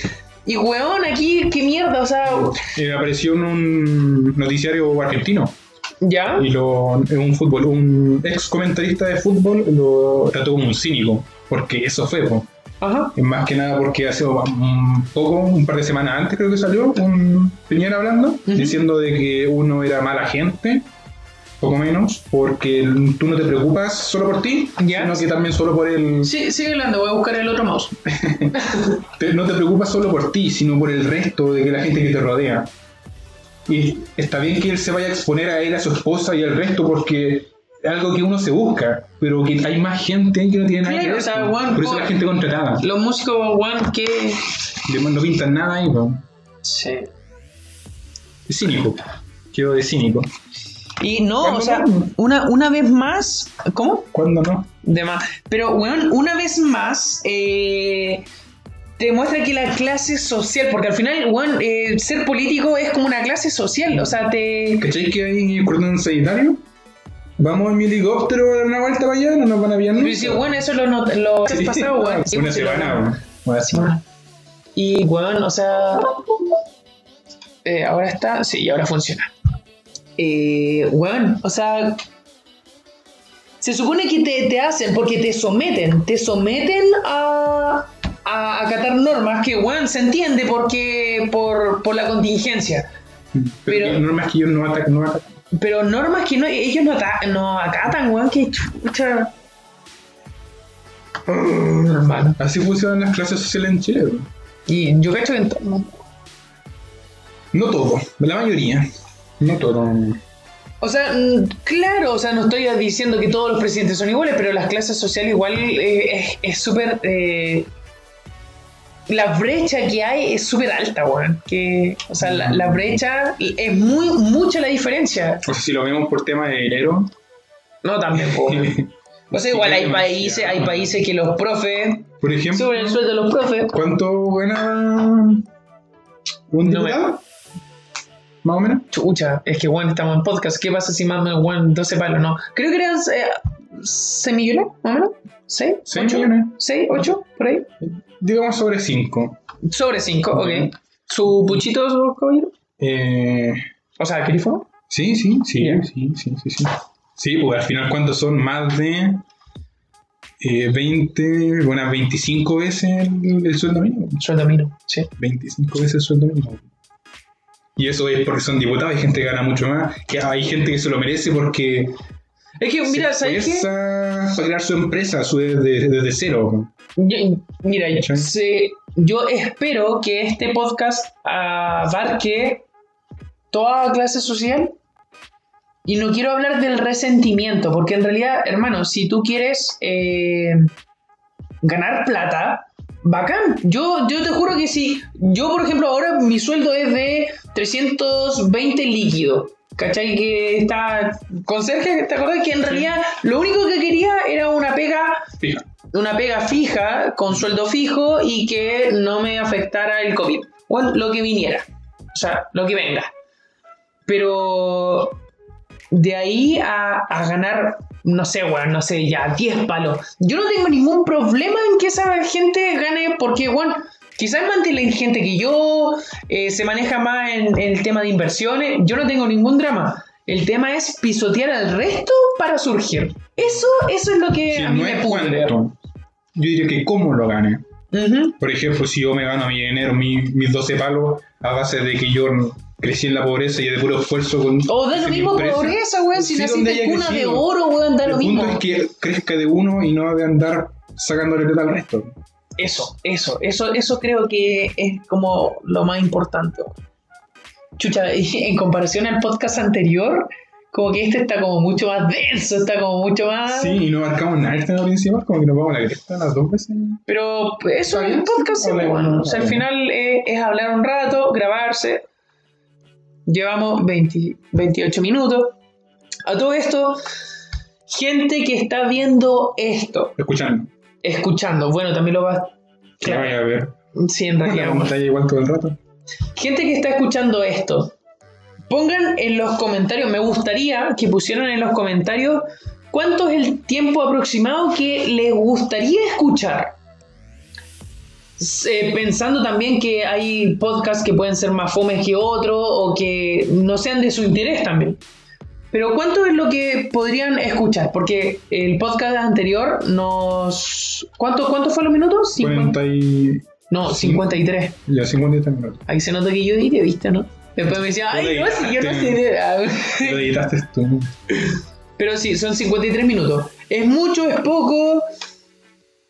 [SPEAKER 1] Y weón, aquí, qué mierda, o sea,
[SPEAKER 2] Eh, apareció en un noticiario argentino.
[SPEAKER 1] ya.
[SPEAKER 2] y lo, un fútbol, un ex comentarista de fútbol lo trató como un cínico, porque eso fue, po.
[SPEAKER 1] Ajá.
[SPEAKER 2] Y más que nada porque hace un poco, un par de semanas antes creo que salió un Piñera hablando, diciendo de que uno era mala gente poco menos, porque tú no te preocupas solo por ti,
[SPEAKER 1] Ya.
[SPEAKER 2] sino que también solo por el...
[SPEAKER 1] Sí, sigue hablando, voy a buscar el otro mouse.
[SPEAKER 2] no te preocupas solo por ti, sino por el resto de que la gente que te rodea. Y está bien que él se vaya a exponer a él, a su esposa y al resto, porque es algo que uno se busca, pero que hay más gente que no tiene nada
[SPEAKER 1] Claro,
[SPEAKER 2] que ver.
[SPEAKER 1] o sea, weón,
[SPEAKER 2] por eso la gente contratada.
[SPEAKER 1] Los músicos, weón, que.
[SPEAKER 2] No pintan nada ahí, po.
[SPEAKER 1] Sí.
[SPEAKER 2] Cínico. Quedo de cínico.
[SPEAKER 1] Y no,
[SPEAKER 2] ¿Cuándo
[SPEAKER 1] o sea,
[SPEAKER 2] no?
[SPEAKER 1] una, una vez más. ¿Cómo?
[SPEAKER 2] ¿Cuándo no?
[SPEAKER 1] De más. Pero, weón, una vez más. Eh, te muestra que la clase social, porque al final, weón, eh, ser político es como una clase social, o sea, te...
[SPEAKER 2] ¿Cachai que hay cordón sanitario? Vamos en mi helicóptero a dar una vuelta para allá, no nos van a pillar
[SPEAKER 1] Pero
[SPEAKER 2] nunca.
[SPEAKER 1] sí, bueno, eso lo, lo
[SPEAKER 2] Sí,
[SPEAKER 1] pasado, weón.
[SPEAKER 2] Una semana, weón.
[SPEAKER 1] Y, weón, o sea... eh, ahora está... Sí, ahora funciona. Eh, weón, o sea... Se supone que te, te hacen, porque te someten, te someten a, a acatar normas que, weón, se entiende porque por, por la contingencia.
[SPEAKER 2] Pero,
[SPEAKER 1] Pero-
[SPEAKER 2] normas que ellos no atacan, no atacan.
[SPEAKER 1] Pero normas que no, ellos no, ata- no acatan, weón, que chucha. Mm, Hermano.
[SPEAKER 2] Así funcionan las clases sociales en Chile. weón.
[SPEAKER 1] Y yo cacho que en todo.
[SPEAKER 2] No todo, la mayoría. No todo.
[SPEAKER 1] O sea, mm, claro, o sea, no estoy diciendo que todos los presidentes son iguales, pero las clases sociales igual eh, es- es súper... eh, la brecha que hay es súper alta, weón. Que, o sea, la, la brecha es muy mucha la diferencia.
[SPEAKER 2] O sea, si lo vemos por tema de dinero.
[SPEAKER 1] No, también. O sea, igual hay
[SPEAKER 2] Demasiado.
[SPEAKER 1] países, hay países que los profes,
[SPEAKER 2] Por ejemplo,
[SPEAKER 1] sobre el sueldo de los profes,
[SPEAKER 2] ¿cuánto gana un diputado? Más o menos.
[SPEAKER 1] Chucha, es que bueno, estamos en podcast. ¿Qué pasa si más bueno, 12 palos? No. Creo que eran eh, 6 millones, más o menos. ¿6?
[SPEAKER 2] Seis millones.
[SPEAKER 1] ¿6? ¿8? Por ahí.
[SPEAKER 2] Digamos sobre 5.
[SPEAKER 1] Sobre 5, ok. ¿Su puchito, su caballero?
[SPEAKER 2] Eh,
[SPEAKER 1] O sea, ¿querifo?
[SPEAKER 2] sí, sí, sí, sí, sí, sí, sí. Sí, pues al final, ¿cuántos son? Más de eh, 20, bueno, 25 veces el, el sueldo mínimo.
[SPEAKER 1] Sueldo mínimo, sí.
[SPEAKER 2] 25 veces el sueldo mínimo. Y eso es porque son diputados, hay gente que gana mucho más, que hay gente que se lo merece porque
[SPEAKER 1] Es que, mira, ¿sabes qué?
[SPEAKER 2] para crear su empresa su desde, desde cero.
[SPEAKER 1] Yo- mira, yo espero que este podcast abarque toda clase social y no quiero hablar del resentimiento, porque en realidad, hermano, si tú quieres eh, ganar plata, bacán. Yo, yo te juro que si yo, por ejemplo, ahora mi sueldo es de 320 líquido. ¿Cachai? Que está con Sergio, ¿te acordás? Que en realidad lo único que quería era una pega
[SPEAKER 2] Fija.
[SPEAKER 1] una pega fija, con sueldo fijo y que no me afectara el COVID. Bueno, lo que viniera. O sea, lo que venga. Pero de ahí a, a ganar, no sé, bueno, no sé, ya 10 palos. Yo no tengo ningún problema en que esa gente gane porque, bueno, quizás más inteligente que yo, eh, se maneja más en, en el tema de inversiones. Yo no tengo ningún drama. El tema es pisotear al resto para surgir. Eso, eso es lo que
[SPEAKER 2] Si
[SPEAKER 1] a mí
[SPEAKER 2] no
[SPEAKER 1] me
[SPEAKER 2] es
[SPEAKER 1] pudre.
[SPEAKER 2] yo diría que cómo lo gane. Por ejemplo, si yo me gano mi dinero, mi- mis 12 palos, a base de que yo crecí en la pobreza y de puro esfuerzo con.
[SPEAKER 1] O da lo mismo
[SPEAKER 2] empresa.
[SPEAKER 1] pobreza, weón. Si
[SPEAKER 2] Sí,
[SPEAKER 1] naciste cuna de oro, weón, da
[SPEAKER 2] El
[SPEAKER 1] lo
[SPEAKER 2] punto
[SPEAKER 1] mismo.
[SPEAKER 2] es que crezca de uno y no de andar sacándole plata al resto.
[SPEAKER 1] Eso, eso, eso, eso creo que es como lo más importante. Chucha, en comparación al podcast anterior, como que este está como mucho más denso, está como mucho más.
[SPEAKER 2] Sí, y no marcamos nada el tema principal, como que nos vamos a la cresta las dos veces.
[SPEAKER 1] Pero pues, eso es un podcast,
[SPEAKER 2] sí,
[SPEAKER 1] bueno. O sea, al final eh, es hablar un rato, grabarse. Llevamos 20 28 minutos. A todo esto, gente que está viendo esto,
[SPEAKER 2] Escuchando.
[SPEAKER 1] Escuchando, bueno, también lo va.
[SPEAKER 2] Que vaya a ver.
[SPEAKER 1] Sí, en
[SPEAKER 2] La
[SPEAKER 1] realidad.
[SPEAKER 2] pantalla igual todo el rato.
[SPEAKER 1] Gente que está escuchando esto, pongan en los comentarios, me gustaría que pusieran en los comentarios cuánto es el tiempo aproximado que les gustaría escuchar. Eh, pensando también que hay podcasts que pueden ser más fomes que otros o que no sean de su interés también. Pero ¿cuánto es lo que podrían escuchar? Porque el podcast anterior nos... ¿Cuánto, cuánto fue los minutos? 50
[SPEAKER 2] 40 y.
[SPEAKER 1] No, 53.
[SPEAKER 2] Ya 53 minutos.
[SPEAKER 1] Ahí se nota que yo diré, ¿viste, no? Después me decía, ay, no, si yo no sé.
[SPEAKER 2] Lo editaste tú.
[SPEAKER 1] Pero sí, son 53 minutos. ¿Es mucho? ¿Es poco?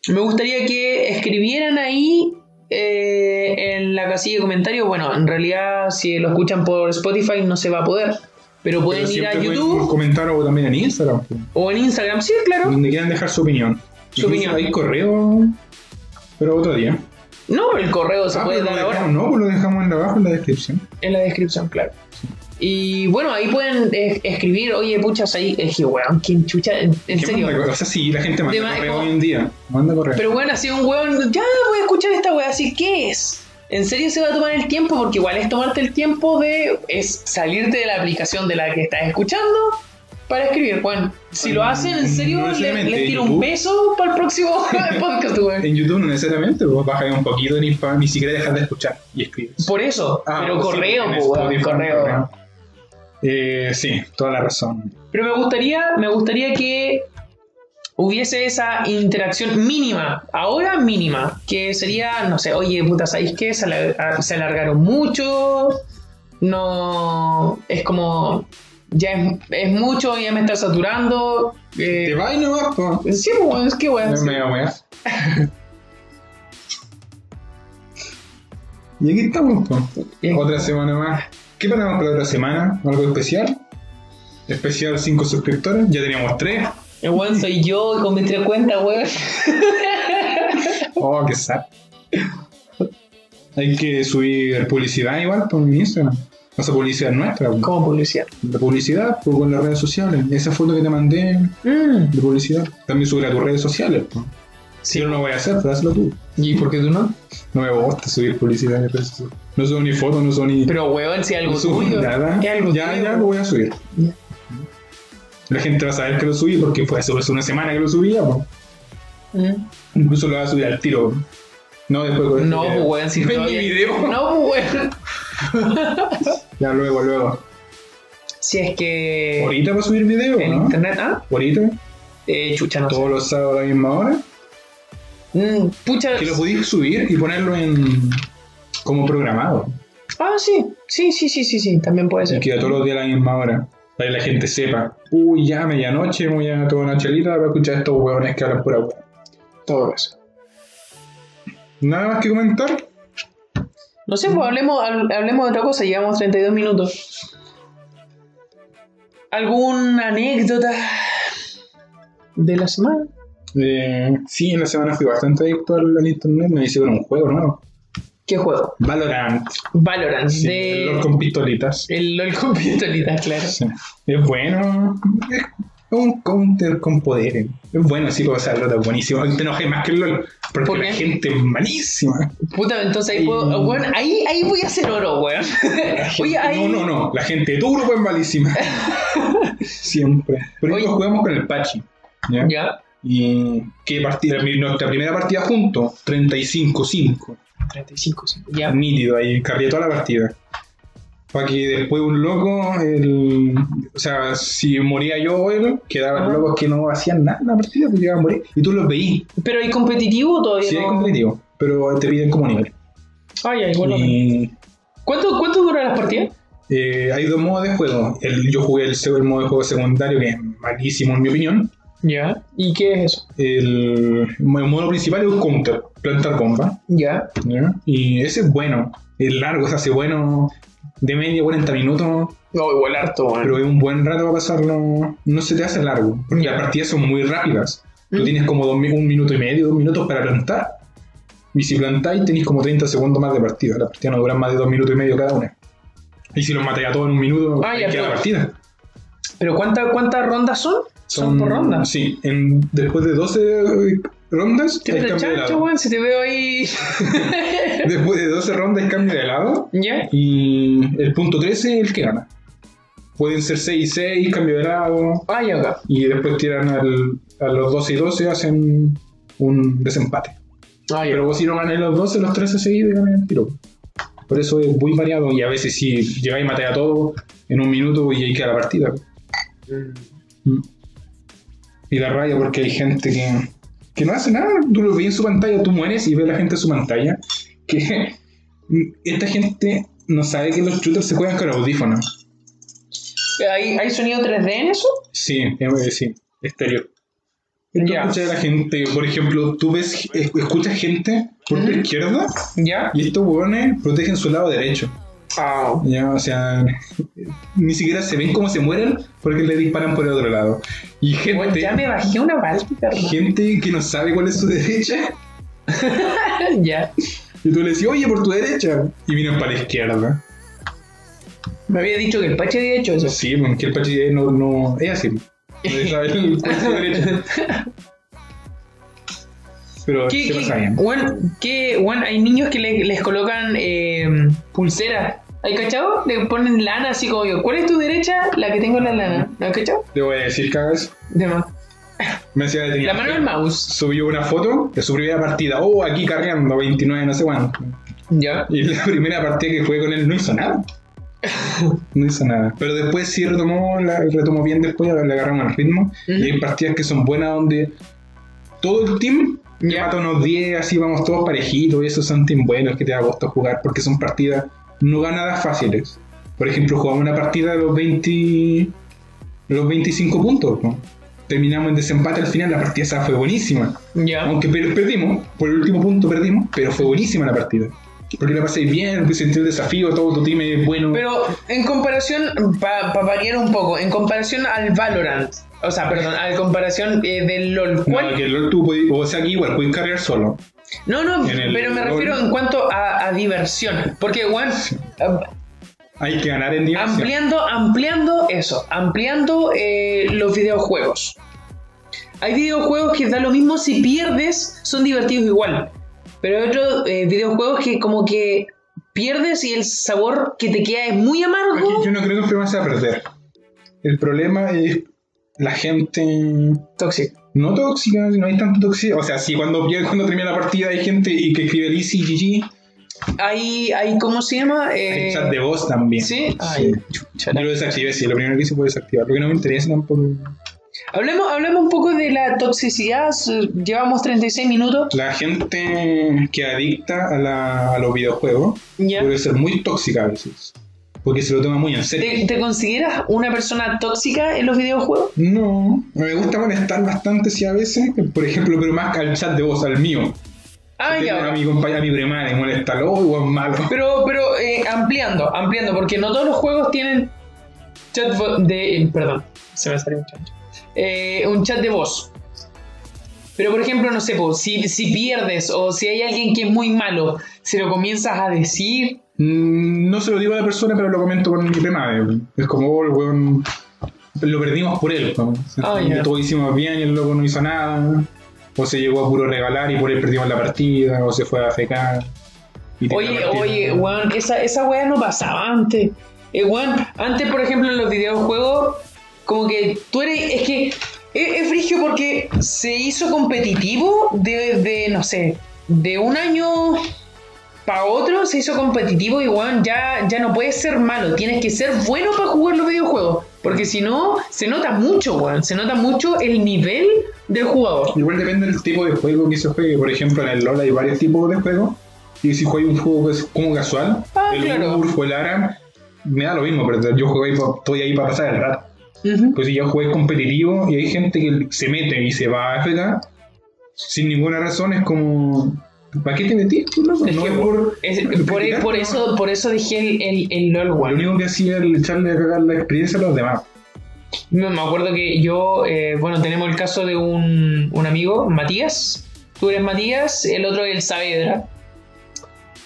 [SPEAKER 1] Me gustaría que escribieran ahí eh, en la casilla de comentarios. Bueno, en realidad, si lo escuchan por Spotify, no se va a poder. Pero pueden
[SPEAKER 2] Pero
[SPEAKER 1] ir a YouTube
[SPEAKER 2] comentar o también en Instagram.
[SPEAKER 1] o en Instagram. Sí, claro.
[SPEAKER 2] Donde quieran dejar su opinión.
[SPEAKER 1] Su opinión.
[SPEAKER 2] Hay correo, pero otro día.
[SPEAKER 1] No, el correo se
[SPEAKER 2] Ah,
[SPEAKER 1] puede dar ahora.
[SPEAKER 2] no, pues lo dejamos en abajo en la descripción.
[SPEAKER 1] En la descripción, claro. Y bueno, ahí pueden eh, escribir, oye, puchas, ahí. Es que, weón, ¿quién chucha? En, en
[SPEAKER 2] ¿Qué
[SPEAKER 1] serio.
[SPEAKER 2] manda? O sea, sí, la gente manda correo hoy en día. Manda correo.
[SPEAKER 1] Pero bueno, así un weón, ya voy a escuchar esta wea, así, ¿qué es? ¿En serio se va a tomar el tiempo? Porque igual es tomarte el tiempo de es salirte de la aplicación de la que estás escuchando para escribir. Bueno, si lo hacen, en serio,
[SPEAKER 2] No
[SPEAKER 1] le- tiro un peso para el próximo podcast, weón.
[SPEAKER 2] En YouTube no necesariamente, vos bajas un poquito ni, ni siquiera dejas de escuchar y escribes.
[SPEAKER 1] Por eso,
[SPEAKER 2] Ah,
[SPEAKER 1] pero
[SPEAKER 2] sí,
[SPEAKER 1] correo, pues,
[SPEAKER 2] Spotify,
[SPEAKER 1] correo.
[SPEAKER 2] Eh, sí, toda la razón.
[SPEAKER 1] Pero me gustaría, me gustaría que hubiese esa interacción mínima, ahora mínima, que sería, no sé, oye, puta, ¿sabéis qué? Se, alar- se alargaron mucho, no, es como, ya es, es mucho, ya me está saturando.
[SPEAKER 2] Te
[SPEAKER 1] Eh,
[SPEAKER 2] vas y no vas, po.
[SPEAKER 1] sí, pues, es que, weón, sí.
[SPEAKER 2] Me da wea. Y aquí estamos, po. Otra semana más. ¿Qué tenemos para la otra semana? ¿Algo especial? Especial 5 suscriptores. Ya teníamos 3.
[SPEAKER 1] El weón soy yo con mis tres cuentas, weón.
[SPEAKER 2] Oh, qué sad. Hay que subir publicidad igual por mi Instagram. O sea, publicidad nuestra. po.
[SPEAKER 1] Como publicidad.
[SPEAKER 2] La publicidad pues, con las redes sociales. Esa foto que te mandé
[SPEAKER 1] Mm,
[SPEAKER 2] de publicidad. También subir a tus redes sociales. po. Si yo no lo voy a hacer, pero hazlo tú.
[SPEAKER 1] ¿Y por qué tú no?
[SPEAKER 2] No me gusta subir publicidad en redes sociales. No subo ni fotos, no subo ni.
[SPEAKER 1] Pero, weón, si algo
[SPEAKER 2] no subo
[SPEAKER 1] tuyo.
[SPEAKER 2] nada.
[SPEAKER 1] Es algo
[SPEAKER 2] ya,
[SPEAKER 1] tuyo,
[SPEAKER 2] ya lo voy a subir. La gente va a saber que lo subí porque fue hace una semana que lo subía.
[SPEAKER 1] Mm.
[SPEAKER 2] Incluso lo va a subir al tiro. No después con
[SPEAKER 1] No, pues weón, si
[SPEAKER 2] Ven
[SPEAKER 1] todavía-
[SPEAKER 2] mi video.
[SPEAKER 1] No, pues weón.
[SPEAKER 2] Ya luego, luego.
[SPEAKER 1] Si es que.
[SPEAKER 2] Ahorita va a subir video,
[SPEAKER 1] En
[SPEAKER 2] ¿no?
[SPEAKER 1] internet, ¿ah?
[SPEAKER 2] Ahorita,
[SPEAKER 1] Eh, chucha, no sé.
[SPEAKER 2] todos los sábados a la misma hora.
[SPEAKER 1] Mm, pucha.
[SPEAKER 2] Que lo podéis subir y ponerlo en como programado.
[SPEAKER 1] Ah, sí. Sí, sí, sí, sí, sí. También puede
[SPEAKER 2] Y
[SPEAKER 1] ser.
[SPEAKER 2] queda todos los días a la misma hora. Para que la gente sepa. Uy, ya medianoche, voy a tomar una chelita para escuchar a estos huevones que hablan pura hueá.
[SPEAKER 1] Todo eso.
[SPEAKER 2] Nada más que comentar.
[SPEAKER 1] No sé, pues hablemos, hab- hablemos de otra cosa. Llevamos 32 minutos. ¿Alguna anécdota de la semana?
[SPEAKER 2] Eh, sí, en la semana fui bastante adicto al, al internet. Me hice con un juego nuevo.
[SPEAKER 1] ¿Qué juego?
[SPEAKER 2] Valorant.
[SPEAKER 1] Valorant.
[SPEAKER 2] Sí,
[SPEAKER 1] de...
[SPEAKER 2] el LOL con pistolitas.
[SPEAKER 1] El LOL con pistolitas, claro.
[SPEAKER 2] Sí. Es bueno. Es un counter con poderes. Es bueno, sí, o sea, LOL es buenísimo. Te enojes más que el LOL. Porque
[SPEAKER 1] ¿Por
[SPEAKER 2] la gente es malísima.
[SPEAKER 1] Puta, entonces ahí puedo. Bueno, ahí, ahí voy a hacer oro, weón. Oye, ahí.
[SPEAKER 2] No, no, no. La gente de tu grupo es malísima. Siempre.
[SPEAKER 1] Oye.
[SPEAKER 2] ejemplo, jugamos con el Pachi. ¿ya?
[SPEAKER 1] Ya.
[SPEAKER 2] Y qué partida, nuestra primera partida juntos, 35-5.
[SPEAKER 1] 35, sí. Ya.
[SPEAKER 2] Nítido ahí, cargué toda la partida. Para que después un loco, el, o sea, si moría yo o él, quedaban
[SPEAKER 1] Ajá.
[SPEAKER 2] locos que no hacían nada en la partida, porque iban a morir. Y tú los veís.
[SPEAKER 1] Pero hay competitivo todavía
[SPEAKER 2] Sí,
[SPEAKER 1] no.
[SPEAKER 2] es competitivo, pero te piden como nivel.
[SPEAKER 1] Ay, ay, bueno.
[SPEAKER 2] Y
[SPEAKER 1] ¿Cuánto, ¿Cuánto duran las partidas?
[SPEAKER 2] eh, hay dos modos de juego. El, yo jugué el, el modo de juego secundario, que es malísimo en mi opinión.
[SPEAKER 1] Ya. ¿Y qué es eso?
[SPEAKER 2] El, modo principal es un counter, plantar bomba.
[SPEAKER 1] Ya.
[SPEAKER 2] ¿ya? Y ese es bueno, es largo, se hace bueno de media 40 minutos,
[SPEAKER 1] No, igual harto, weón.
[SPEAKER 2] pero es un buen rato para pasarlo, no se te hace largo, porque las partidas son muy rápidas. Tú
[SPEAKER 1] Mm.
[SPEAKER 2] tienes como dos un minuto y medio, dos minutos para plantar. Y si plantáis, tenéis como 30 segundos más de partida. Las partidas no duran más de dos minutos y medio cada una. Y si los matáis a todos en un minuto,
[SPEAKER 1] Ah,
[SPEAKER 2] ahí
[SPEAKER 1] ya,
[SPEAKER 2] queda la partida.
[SPEAKER 1] ¿Pero cuánta- cuántas rondas son? Son, por ronda.
[SPEAKER 2] Sí, en, después de 12 rondas,
[SPEAKER 1] ¿Qué
[SPEAKER 2] hay
[SPEAKER 1] te
[SPEAKER 2] de
[SPEAKER 1] chancho, weón? Si te veo ahí.
[SPEAKER 2] Después de 12 rondas, cambio de lado.
[SPEAKER 1] ya.
[SPEAKER 2] Y el punto 13 es el que gana. Pueden ser 6 y 6, cambio de lado.
[SPEAKER 1] Ah, ya.
[SPEAKER 2] Y después tiran al- a los 12 y 12, hacen un desempate.
[SPEAKER 1] Ah.
[SPEAKER 2] Pero vos si no ganáis los 12, los 13 seguidos, ganan el tiro. Por eso es muy variado. Y a veces si llegáis y matáis a todos en un minuto y ahí queda la partida. Mm. Y da raya porque hay gente que, que no hace nada. Tú lo ves en su pantalla, tú mueres y ves a la gente en su pantalla. Que esta gente no sabe que los shooters se juegan con audífonos.
[SPEAKER 1] ¿Hay, ¿Hay sonido 3D en eso?
[SPEAKER 2] Sí, sí, estéreo.
[SPEAKER 1] Ya.
[SPEAKER 2] escuchas a la gente, por ejemplo, tú ves, escuchas gente por tu
[SPEAKER 1] Ujú.
[SPEAKER 2] izquierda
[SPEAKER 1] ¿Ya?
[SPEAKER 2] y estos hueones protegen su lado derecho. Ya, o sea, ni siquiera se ven cómo se mueren porque le disparan por el otro lado. Y
[SPEAKER 1] bueno,
[SPEAKER 2] gente,
[SPEAKER 1] ya me bajé una báltica,
[SPEAKER 2] gente que no sabe cuál es su derecha.
[SPEAKER 1] ya.
[SPEAKER 2] Y tú le decís, oye, por tu derecha. Y vienen para la izquierda.
[SPEAKER 1] Me había dicho que el Pache había hecho eso.
[SPEAKER 2] Sí, porque el Pachi no, no es así. No sabe el- cuál es su derecha. Pero
[SPEAKER 1] ¿Qué, qué, qué- bueno, hay niños que le- les colocan eh, pulseras. ¿Hay cachado? Le ponen lana así como yo. ¿Cuál es tu derecha? La que tengo en la lana. ¿No hay cachado?
[SPEAKER 2] Te voy a decir, cagas.
[SPEAKER 1] De más.
[SPEAKER 2] Me decía de
[SPEAKER 1] La mano del mouse.
[SPEAKER 2] Subió una foto de su primera partida. Oh, aquí cargando, 29, no sé cuánto.
[SPEAKER 1] Ya.
[SPEAKER 2] Y la primera partida que jugué con él no hizo nada. No hizo nada. Pero después sí retomó, la, retomó bien después, le agarramos el ritmo. Y hay partidas que son buenas donde todo el team
[SPEAKER 1] Ya.
[SPEAKER 2] mata unos 10, así vamos todos parejitos. Y esos son team buenos que te da gusto jugar porque son partidas no ganadas fáciles. Por ejemplo, jugamos una partida de los 20, los 25 puntos. ¿no? Terminamos en desempate al final, la partida esa fue buenísima.
[SPEAKER 1] Ya.
[SPEAKER 2] Aunque per- perdimos, por el último punto perdimos, pero fue buenísima la partida. Porque la pasé bien, que sentí el desafío, todo tu team es bueno.
[SPEAKER 1] Pero en comparación, para variar un poco, en comparación al Valorant, o sea, perdón, a comparación eh, del LOL, ¿cuál?
[SPEAKER 2] no, que el LOL tú podí- o sea, aquí igual, puedes cargar solo.
[SPEAKER 1] No, no,
[SPEAKER 2] el
[SPEAKER 1] pero me refiero en cuanto a, a diversión. Porque, bueno,
[SPEAKER 2] Hay que ganar en diversión.
[SPEAKER 1] ampliando, ampliando eso, ampliando eh, los videojuegos. Hay videojuegos que da lo mismo si pierdes, son divertidos igual. Pero hay otros eh, videojuegos que como que pierdes y el sabor que te queda es muy
[SPEAKER 2] Aquí
[SPEAKER 1] amargo.
[SPEAKER 2] yo no creo que el problema sea perder. El problema es la gente
[SPEAKER 1] Tóxico.
[SPEAKER 2] No tóxica, no hay tanto tóxica. O sea, sí, cuando, cuando termina la partida hay gente y que escribe Lizzy, GG.
[SPEAKER 1] Hay, hay, ¿cómo se llama?
[SPEAKER 2] Hay
[SPEAKER 1] Eh,
[SPEAKER 2] chat de voz también.
[SPEAKER 1] ¿Sí? Ay,
[SPEAKER 2] Yo lo desactivé, sí, lo primero que hice fue desactivar. Porque no me interesa tampoco.
[SPEAKER 1] Hablemos, hablemos un poco de la toxicidad. Llevamos 36 minutos.
[SPEAKER 2] La gente que adicta a, la- a los videojuegos
[SPEAKER 1] Ya.
[SPEAKER 2] puede ser muy tóxica a veces. Porque se lo toma muy en
[SPEAKER 1] ¿Te,
[SPEAKER 2] serio.
[SPEAKER 1] te consideras una persona tóxica en los videojuegos?
[SPEAKER 2] No, me gusta molestar bastante, sí, a veces. Por ejemplo, pero más al chat de voz, al mío.
[SPEAKER 1] Ah, ya.
[SPEAKER 2] A mi compañero, a mi premade, molestarlo, oh, igual malo.
[SPEAKER 1] Pero, pero eh, ampliando, ampliando, porque no todos los juegos tienen chat de. eh, perdón, se me salió un chancho. Eh, un chat de voz. Pero por ejemplo, no sé, po, si, si pierdes o si hay alguien que es muy malo, se lo comienzas a decir.
[SPEAKER 2] Mm, No se lo digo a la persona, pero lo comento con mi premade. Es como, oh, el weón, lo perdimos por él. ¿no?
[SPEAKER 1] Ya.
[SPEAKER 2] Todos hicimos bien y el loco no hizo nada. O se llegó a puro regalar y por él perdimos la partida. O se fue a fecar.
[SPEAKER 1] Oye, oye, weón, esa, esa weá no pasaba antes. Eh, weón, antes, por ejemplo, en los videojuegos, como que tú eres. Es que es, es frigio porque se hizo competitivo de, de, no sé, de un año para otro se hizo competitivo y weón, ya, ya no puedes ser malo, tienes que ser bueno para jugar los videojuegos. Porque si no, se nota mucho, weón, se nota mucho el nivel del jugador.
[SPEAKER 2] Igual depende del tipo de juego que se juegue. Por ejemplo, en el LoL hay varios tipos de juegos. Y si juegas un juego que es como casual,
[SPEAKER 1] Ah,
[SPEAKER 2] el
[SPEAKER 1] claro.
[SPEAKER 2] Urf o el Aram, me da lo mismo, pero yo juego ahí estoy ahí para pasar el rato. Pues si ya juegas competitivo y hay gente que se mete y se va a FK sin ninguna razón, es como. ¿Para qué te metiste? No,
[SPEAKER 1] Es
[SPEAKER 2] no
[SPEAKER 1] que
[SPEAKER 2] es por.
[SPEAKER 1] Es- por, e, por eso, por eso dejé el, el, el LOL,
[SPEAKER 2] Lo único que hacía era echarle a cagar la experiencia a los demás.
[SPEAKER 1] Me me acuerdo que yo, eh, bueno, tenemos el caso de un, un amigo, Matías. Tú eres Matías, el otro es el Saavedra.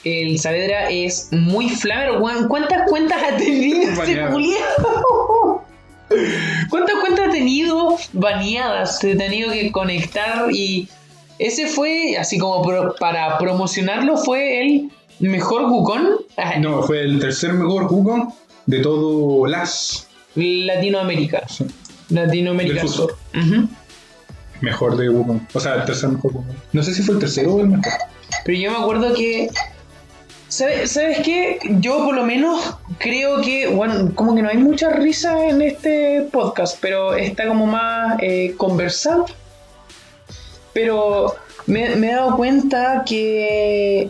[SPEAKER 1] El Saavedra es muy flamer, weón. ¿Cuántas cuentas ha tenido ese culiao? ¿Cuántas cuentas ha tenido baneadas? Se ha tenido que conectar y ese fue, así como pro- para promocionarlo, fue el mejor Wukong
[SPEAKER 2] No, fue el tercer mejor jugo de todo las.
[SPEAKER 1] Latinoamérica.
[SPEAKER 2] Sí.
[SPEAKER 1] Latinoamérica
[SPEAKER 2] Del
[SPEAKER 1] Sur.
[SPEAKER 2] Mejor de Wukong. O sea, el tercer mejor Wukong. No sé si fue el tercero o el mejor.
[SPEAKER 1] Pero yo me acuerdo que. ¿Sabes, ¿Sabes qué? Yo por lo menos creo que. Bueno, como que no hay mucha risa en este podcast, pero está como más eh, conversado. Pero me, me he dado cuenta que.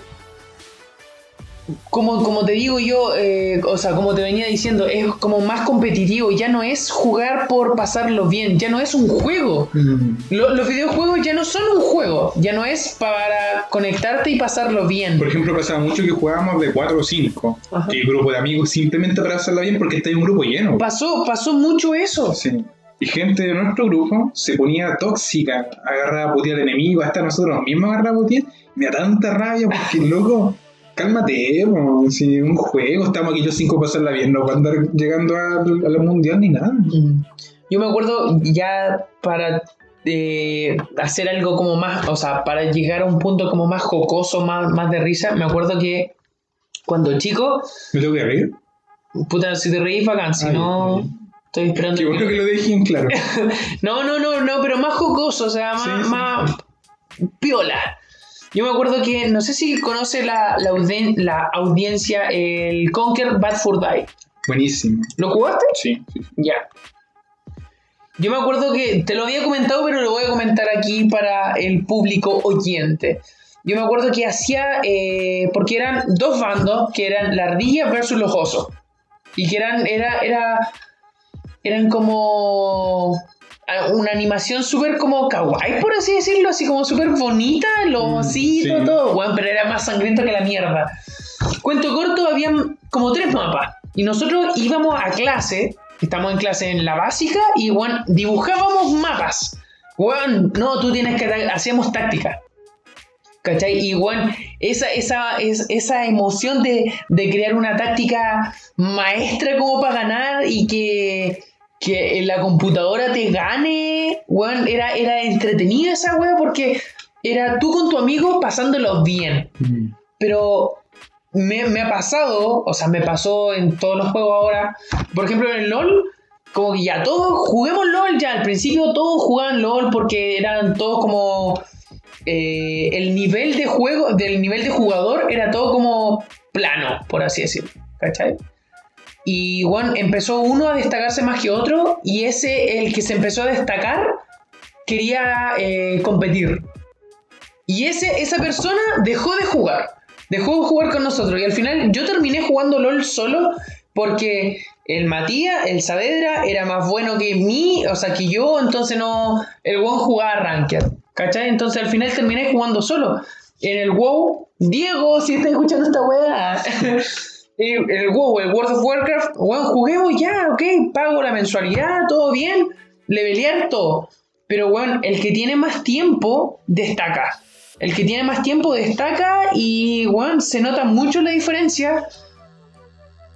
[SPEAKER 1] como, como te digo yo, eh, o sea, como te venía diciendo, es como más competitivo, ya no es jugar por pasarlo bien, ya no es un juego.
[SPEAKER 2] Mm.
[SPEAKER 1] Lo- los videojuegos ya no son un juego, ya no es para conectarte y pasarlo bien.
[SPEAKER 2] Por ejemplo, pasaba mucho que jugábamos de 4 o 5,
[SPEAKER 1] Ajá.
[SPEAKER 2] que grupo de amigos simplemente para hacerla bien porque está en un grupo lleno.
[SPEAKER 1] Pasó, pasó mucho eso.
[SPEAKER 2] Sí. Y gente de nuestro grupo se ponía tóxica, agarraba a putear al enemigo, hasta nosotros mismos agarraba a putear. Me da tanta rabia porque, loco, cálmate, po, si es un juego, estamos aquí los cinco pasarla bien, no para andar llegando a, a la mundial ni nada.
[SPEAKER 1] Mm. Yo me acuerdo ya para eh, hacer algo como más, o sea, para llegar a un punto como más jocoso, más, más de risa, me acuerdo que cuando chico,
[SPEAKER 2] ¿Me tengo que reír?
[SPEAKER 1] puta, si te reís bacán, si no,
[SPEAKER 2] ay.
[SPEAKER 1] Estoy esperando.
[SPEAKER 2] Qué bueno que lo dejen claro.
[SPEAKER 1] No, no, no, no, pero más jocoso, o sea, más,
[SPEAKER 2] Sí, sí,
[SPEAKER 1] más piola. Yo me acuerdo que, no sé si conoce la, la, audien- la audiencia el Conquer Bad for Die.
[SPEAKER 2] Buenísimo.
[SPEAKER 1] ¿Lo jugaste?
[SPEAKER 2] Sí, sí. sí.
[SPEAKER 1] Ya. Yo me acuerdo que te lo había comentado, pero lo voy a comentar aquí para el público oyente. Yo me acuerdo que hacía, eh, porque eran dos bandos, que eran la ardilla versus los osos. Y que eran, era, era, eran como una animación súper como kawaii, por así decirlo, así como súper bonita, los
[SPEAKER 2] Mm, sí.
[SPEAKER 1] todo. Bueno, pero era más sangriento que la mierda. Cuento corto, habían como tres mapas. Y nosotros íbamos a clase, estamos en clase en la básica, y bueno, dibujábamos mapas. Bueno, no, tú tienes que... Hacíamos táctica. ¿Cachai? Y bueno, esa, esa, es, esa emoción de, de crear una táctica maestra como para ganar y que, que en la computadora te gane, bueno, era, era entretenida esa wea porque era tú con tu amigo pasándolo bien
[SPEAKER 2] Mm.
[SPEAKER 1] pero me, me ha pasado, o sea, me pasó en todos los juegos ahora, por ejemplo en el LOL, como que ya todos juguemos LOL, ya al principio todos jugaban LOL porque eran todos como... eh, el nivel de juego, del nivel de jugador era todo como plano, por así decirlo, ¿cachai? Y bueno, empezó uno a destacarse más que otro y ese, el que se empezó a destacar, quería eh, competir. Y ese, esa persona dejó de jugar. Dejó de jugar con nosotros. Y al final yo terminé jugando LOL solo porque el Matías, el Saavedra, era más bueno que mí, o sea, que yo. Entonces no. El WoW jugaba Ranked. ¿Cachai? Entonces al final terminé jugando solo. En el WoW, Diego, si estás escuchando esta weá. el WoW, el World of Warcraft, weón, juguemos ya, ok, pago la mensualidad, todo bien, levelear todo. Pero bueno, el que tiene más tiempo destaca. El que tiene más tiempo destaca y bueno, se nota mucho la diferencia.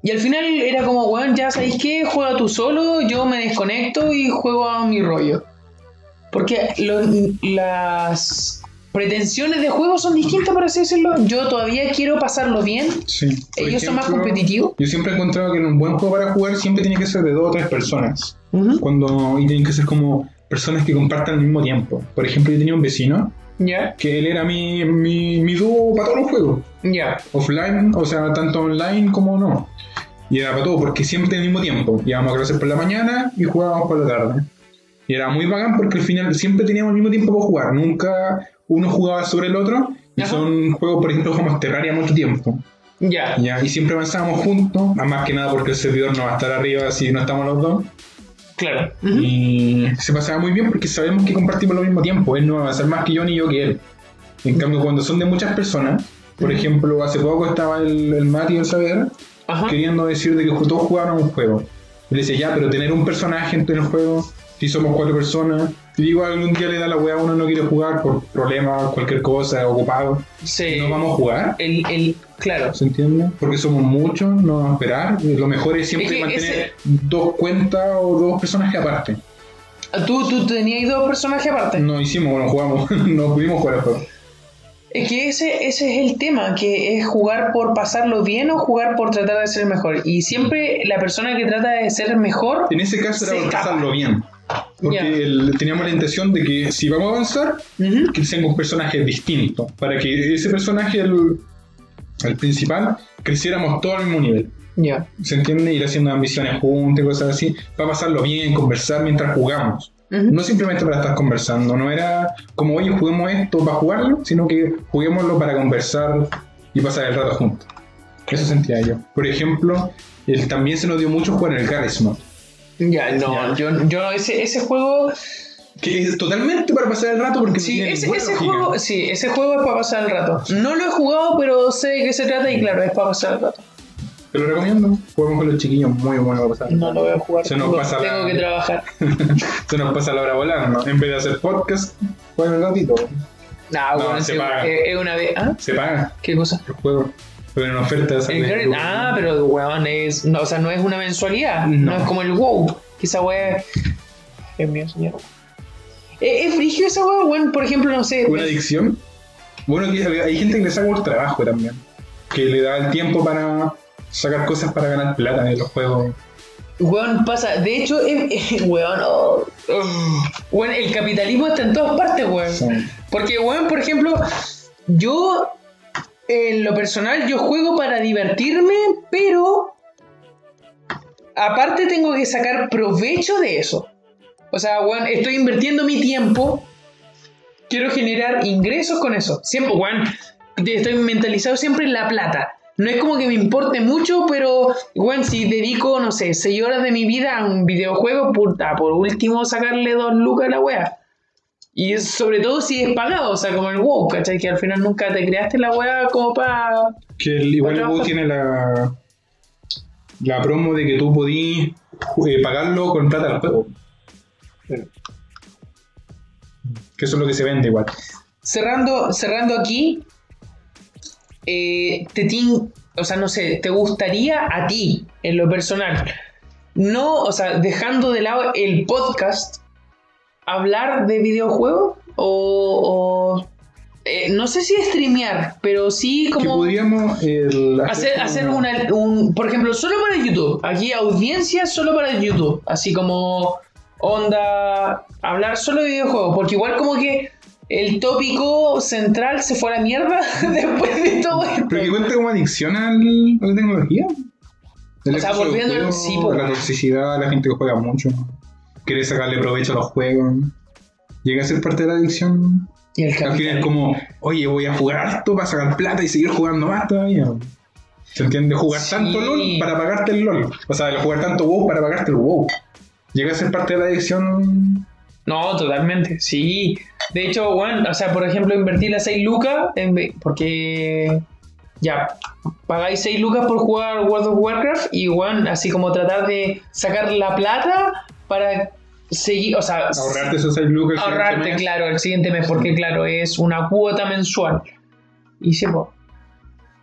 [SPEAKER 1] Y al final era como, weón, ya sabéis qué, juega tú solo, yo me desconecto y juego a mi rollo. Porque lo- las pretensiones de juego son distintas, por así decirlo. Yo todavía quiero pasarlo bien.
[SPEAKER 2] Sí.
[SPEAKER 1] Ellos son más competitivos.
[SPEAKER 2] Yo siempre he encontrado que en un buen juego para jugar siempre tiene que ser de dos o tres personas. Cuando, y tienen que ser como personas que compartan al mismo tiempo. Por ejemplo, yo tenía un vecino
[SPEAKER 1] Ya,
[SPEAKER 2] que él era mi, mi, mi dúo para todos los juegos.
[SPEAKER 1] ya.
[SPEAKER 2] Offline, o sea, tanto online como no. Y era para todo, porque siempre al mismo tiempo. Íbamos a clases por la mañana y jugábamos por la tarde. Y era muy bacán porque al final siempre teníamos el mismo tiempo para jugar. Nunca uno jugaba sobre el otro. Y
[SPEAKER 1] Ajá.
[SPEAKER 2] son juegos, por ejemplo, como Terraria mucho tiempo.
[SPEAKER 1] Ya.
[SPEAKER 2] Ya, y siempre avanzábamos juntos, más que nada porque el servidor no va a estar arriba si no estamos los dos.
[SPEAKER 1] Claro.
[SPEAKER 2] Y se pasaba muy bien porque sabemos que compartimos lo mismo tiempo. Él no va a avanzar más que yo ni yo que él. En cambio, cuando son de muchas personas, por ejemplo, hace poco estaba el, el Mati y el Saber queriendo decir de que todos jugaron un juego. Y le decía, ya, pero tener un personaje en el juego, si somos cuatro personas, y digo, algún día le da la weá, uno no quiere jugar por problemas, cualquier cosa, ocupado,
[SPEAKER 1] Sí.
[SPEAKER 2] no vamos a jugar.
[SPEAKER 1] El, el, claro.
[SPEAKER 2] ¿Se entiende? Porque somos muchos, no vamos a esperar. Lo mejor es siempre
[SPEAKER 1] Es que
[SPEAKER 2] mantener
[SPEAKER 1] ese-
[SPEAKER 2] dos cuentas o dos personajes aparte.
[SPEAKER 1] ¿Tú, tú tenías dos personajes aparte.
[SPEAKER 2] No hicimos, bueno, jugamos, no pudimos jugar juego.
[SPEAKER 1] Es que ese, ese es el tema, que es jugar por pasarlo bien o jugar por tratar de ser mejor. Y siempre la persona que trata de ser mejor,
[SPEAKER 2] En ese caso era por
[SPEAKER 1] escapa.
[SPEAKER 2] pasarlo bien. Porque el- teníamos la intención de que si vamos a avanzar,
[SPEAKER 1] Ujú.
[SPEAKER 2] que tenga un personaje distinto. Para que ese personaje, el, el principal, creciéramos todo al mismo nivel.
[SPEAKER 1] ya.
[SPEAKER 2] ¿Se entiende? Ir haciendo misiones juntos y cosas así. Para pasarlo bien, conversar mientras jugamos. No simplemente para estar conversando, no era como, oye, juguemos esto para jugarlo, sino que juguémoslo para conversar y pasar el rato juntos. Eso sentía yo. Por ejemplo, el- también se nos dio mucho jugar en el Garry's Mod.
[SPEAKER 1] Ya, no, yo, yo ese, ese juego.
[SPEAKER 2] Que es totalmente para pasar el rato porque no
[SPEAKER 1] Sí,
[SPEAKER 2] tiene
[SPEAKER 1] ese, ese juego, sí, ese juego es para pasar el rato. No lo he jugado, pero sé de qué se trata y claro, es para pasar el rato.
[SPEAKER 2] Te lo recomiendo. Juguemos con los chiquillos, muy bueno para pasar.
[SPEAKER 1] No lo voy a jugar.
[SPEAKER 2] Se nos
[SPEAKER 1] tengo,
[SPEAKER 2] la-
[SPEAKER 1] que trabajar.
[SPEAKER 2] Se nos pasa la hora volando. En vez de hacer podcast, juegan un ratito.
[SPEAKER 1] Nah,
[SPEAKER 2] No,
[SPEAKER 1] bueno,
[SPEAKER 2] se
[SPEAKER 1] sí,
[SPEAKER 2] paga.
[SPEAKER 1] es, es una vez. ¿Ah?
[SPEAKER 2] Se paga
[SPEAKER 1] ¿Qué cosa?
[SPEAKER 2] el juego. Pero en ofertas.
[SPEAKER 1] Ah, pero weón, es. No, o sea, no es una mensualidad. No,
[SPEAKER 2] No.
[SPEAKER 1] es como el WoW. Que esa weá es. Mío, señor. Es, es frigio esa weá, weón. Por ejemplo, no sé.
[SPEAKER 2] Una adicción. Bueno, que hay gente que le saca por trabajo también. Que le da el tiempo para sacar cosas para ganar plata en los juegos.
[SPEAKER 1] Weón, pasa. De hecho, es, es- weón. oh, oh. Weón, el capitalismo está en todas partes, weón.
[SPEAKER 2] Sí.
[SPEAKER 1] Porque, weón, por ejemplo, yo. En lo personal, yo juego para divertirme, pero. Aparte, tengo que sacar provecho de eso. O sea, estoy invirtiendo mi tiempo. Quiero generar ingresos con eso. Siempre, weón, estoy mentalizado siempre en la plata. No es como que me importe mucho, pero, weón, si dedico, no sé, 6 horas de mi vida a un videojuego, puta, por último sacarle dos lucas a la wea. Y es sobre todo si es pagado, o sea, como el WoW, ¿cachai? Que al final nunca te creaste la wea como para...
[SPEAKER 2] Que el, igual el WoW tiene la, la promo de que tú podís eh, pagarlo con plata al juego. Que eso es lo que se vende igual.
[SPEAKER 1] Cerrando, cerrando aquí, eh, te tin- o sea, no sé, ¿te gustaría a ti, en lo personal, no, o sea, dejando de lado el podcast, hablar de videojuegos? O, o, eh, no sé si streamear, pero sí
[SPEAKER 2] Que
[SPEAKER 1] como...
[SPEAKER 2] podríamos el,
[SPEAKER 1] Hacer,
[SPEAKER 2] como-
[SPEAKER 1] hacer una, un, por ejemplo, solo para YouTube. Aquí audiencia solo para YouTube. Así como onda, hablar solo de videojuegos. Porque igual como que el tópico central se fue a la mierda después de todo esto.
[SPEAKER 2] Pero que cuenta como adicción al, a la tecnología. El
[SPEAKER 1] O sea, volviendo al-
[SPEAKER 2] juego,
[SPEAKER 1] sí, po.
[SPEAKER 2] La toxicidad, la gente que juega mucho. Quiere sacarle provecho a los juegos. Llega a ser parte de la adicción.
[SPEAKER 1] Y el
[SPEAKER 2] Al final es como, oye, voy a jugar harto para sacar plata y seguir jugando más todavía. ¿Se entiende? Jugar
[SPEAKER 1] Sí.
[SPEAKER 2] tanto LOL para pagarte el LOL. O sea, el jugar tanto WoW para pagarte el WoW. Llega a ser parte de la adicción.
[SPEAKER 1] No, totalmente, sí. De hecho, bueno, o sea, por ejemplo, invertir las 6 lucas, en porque ya, pagáis 6 lucas por jugar World of Warcraft y, bueno, así como tratar de sacar la plata para seguir, o sea,
[SPEAKER 2] Ahorrarte esos 6 lucas. el siguiente
[SPEAKER 1] ahorrarte,
[SPEAKER 2] mes.
[SPEAKER 1] claro, el siguiente mes, porque, claro, es una cuota mensual. Y sí, po.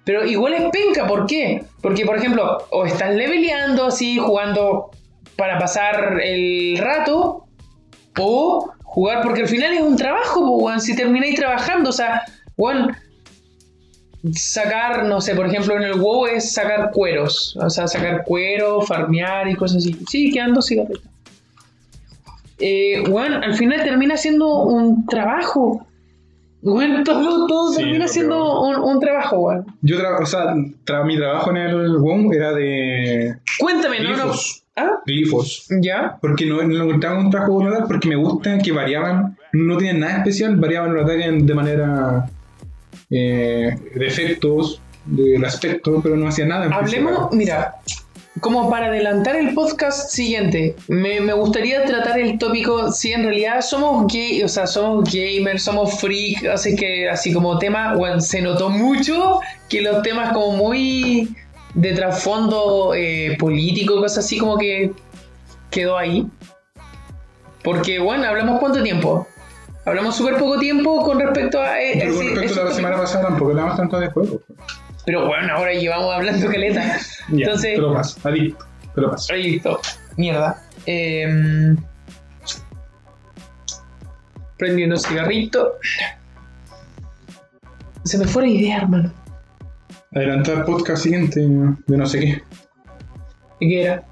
[SPEAKER 1] Pero igual es penca, ¿por qué? Porque, por ejemplo, o estás leveleando así, jugando para pasar el rato, o jugar porque al final es un trabajo, po, weón. Si termináis trabajando, o sea, weón, sacar, no sé, por ejemplo, en el WoW es sacar cueros, o sea, sacar cuero, farmear y cosas así. Sí, quedan dos cigarritos. Eh, weón, al final termina siendo un trabajo. Weón, todo, todo
[SPEAKER 2] Sí,
[SPEAKER 1] termina siendo un, un trabajo, weón.
[SPEAKER 2] Yo, tra- o sea, tra- mi trabajo en el WoW era de
[SPEAKER 1] Cuéntame, ¿no? ¿Ah?
[SPEAKER 2] Glifos.
[SPEAKER 1] ¿Ya?
[SPEAKER 2] Porque no, no encontraba un trabajo tal porque me gusta que variaban, no tienen nada especial, variaban los ataques de manera eh, de efectos, del aspecto, pero no hacían nada.
[SPEAKER 1] Hablemos, mira, como para adelantar el podcast siguiente, me, me gustaría tratar el tópico, si en realidad somos gay, o sea, somos gamers, somos freak, así que así como tema, bueno, se notó mucho que los temas como muy de trasfondo eh, político, cosas así como que quedó ahí. Porque, bueno, hablamos cuánto tiempo. Hablamos súper poco tiempo con respecto a... eh,
[SPEAKER 2] Pero con
[SPEAKER 1] ese-
[SPEAKER 2] respecto a la semana pasada tampoco hablamos tanto de juegos.
[SPEAKER 1] Pero bueno, ahora llevamos hablando caleta.
[SPEAKER 2] Ya,
[SPEAKER 1] Entonces,
[SPEAKER 2] te lo paso, adicto, paso.
[SPEAKER 1] Ahí listo. Mierda. Eh, prendí unos cigarritos. Se me fue la idea, hermano.
[SPEAKER 2] Adelantar podcast siguiente de no sé qué.
[SPEAKER 1] ¿Y qué era?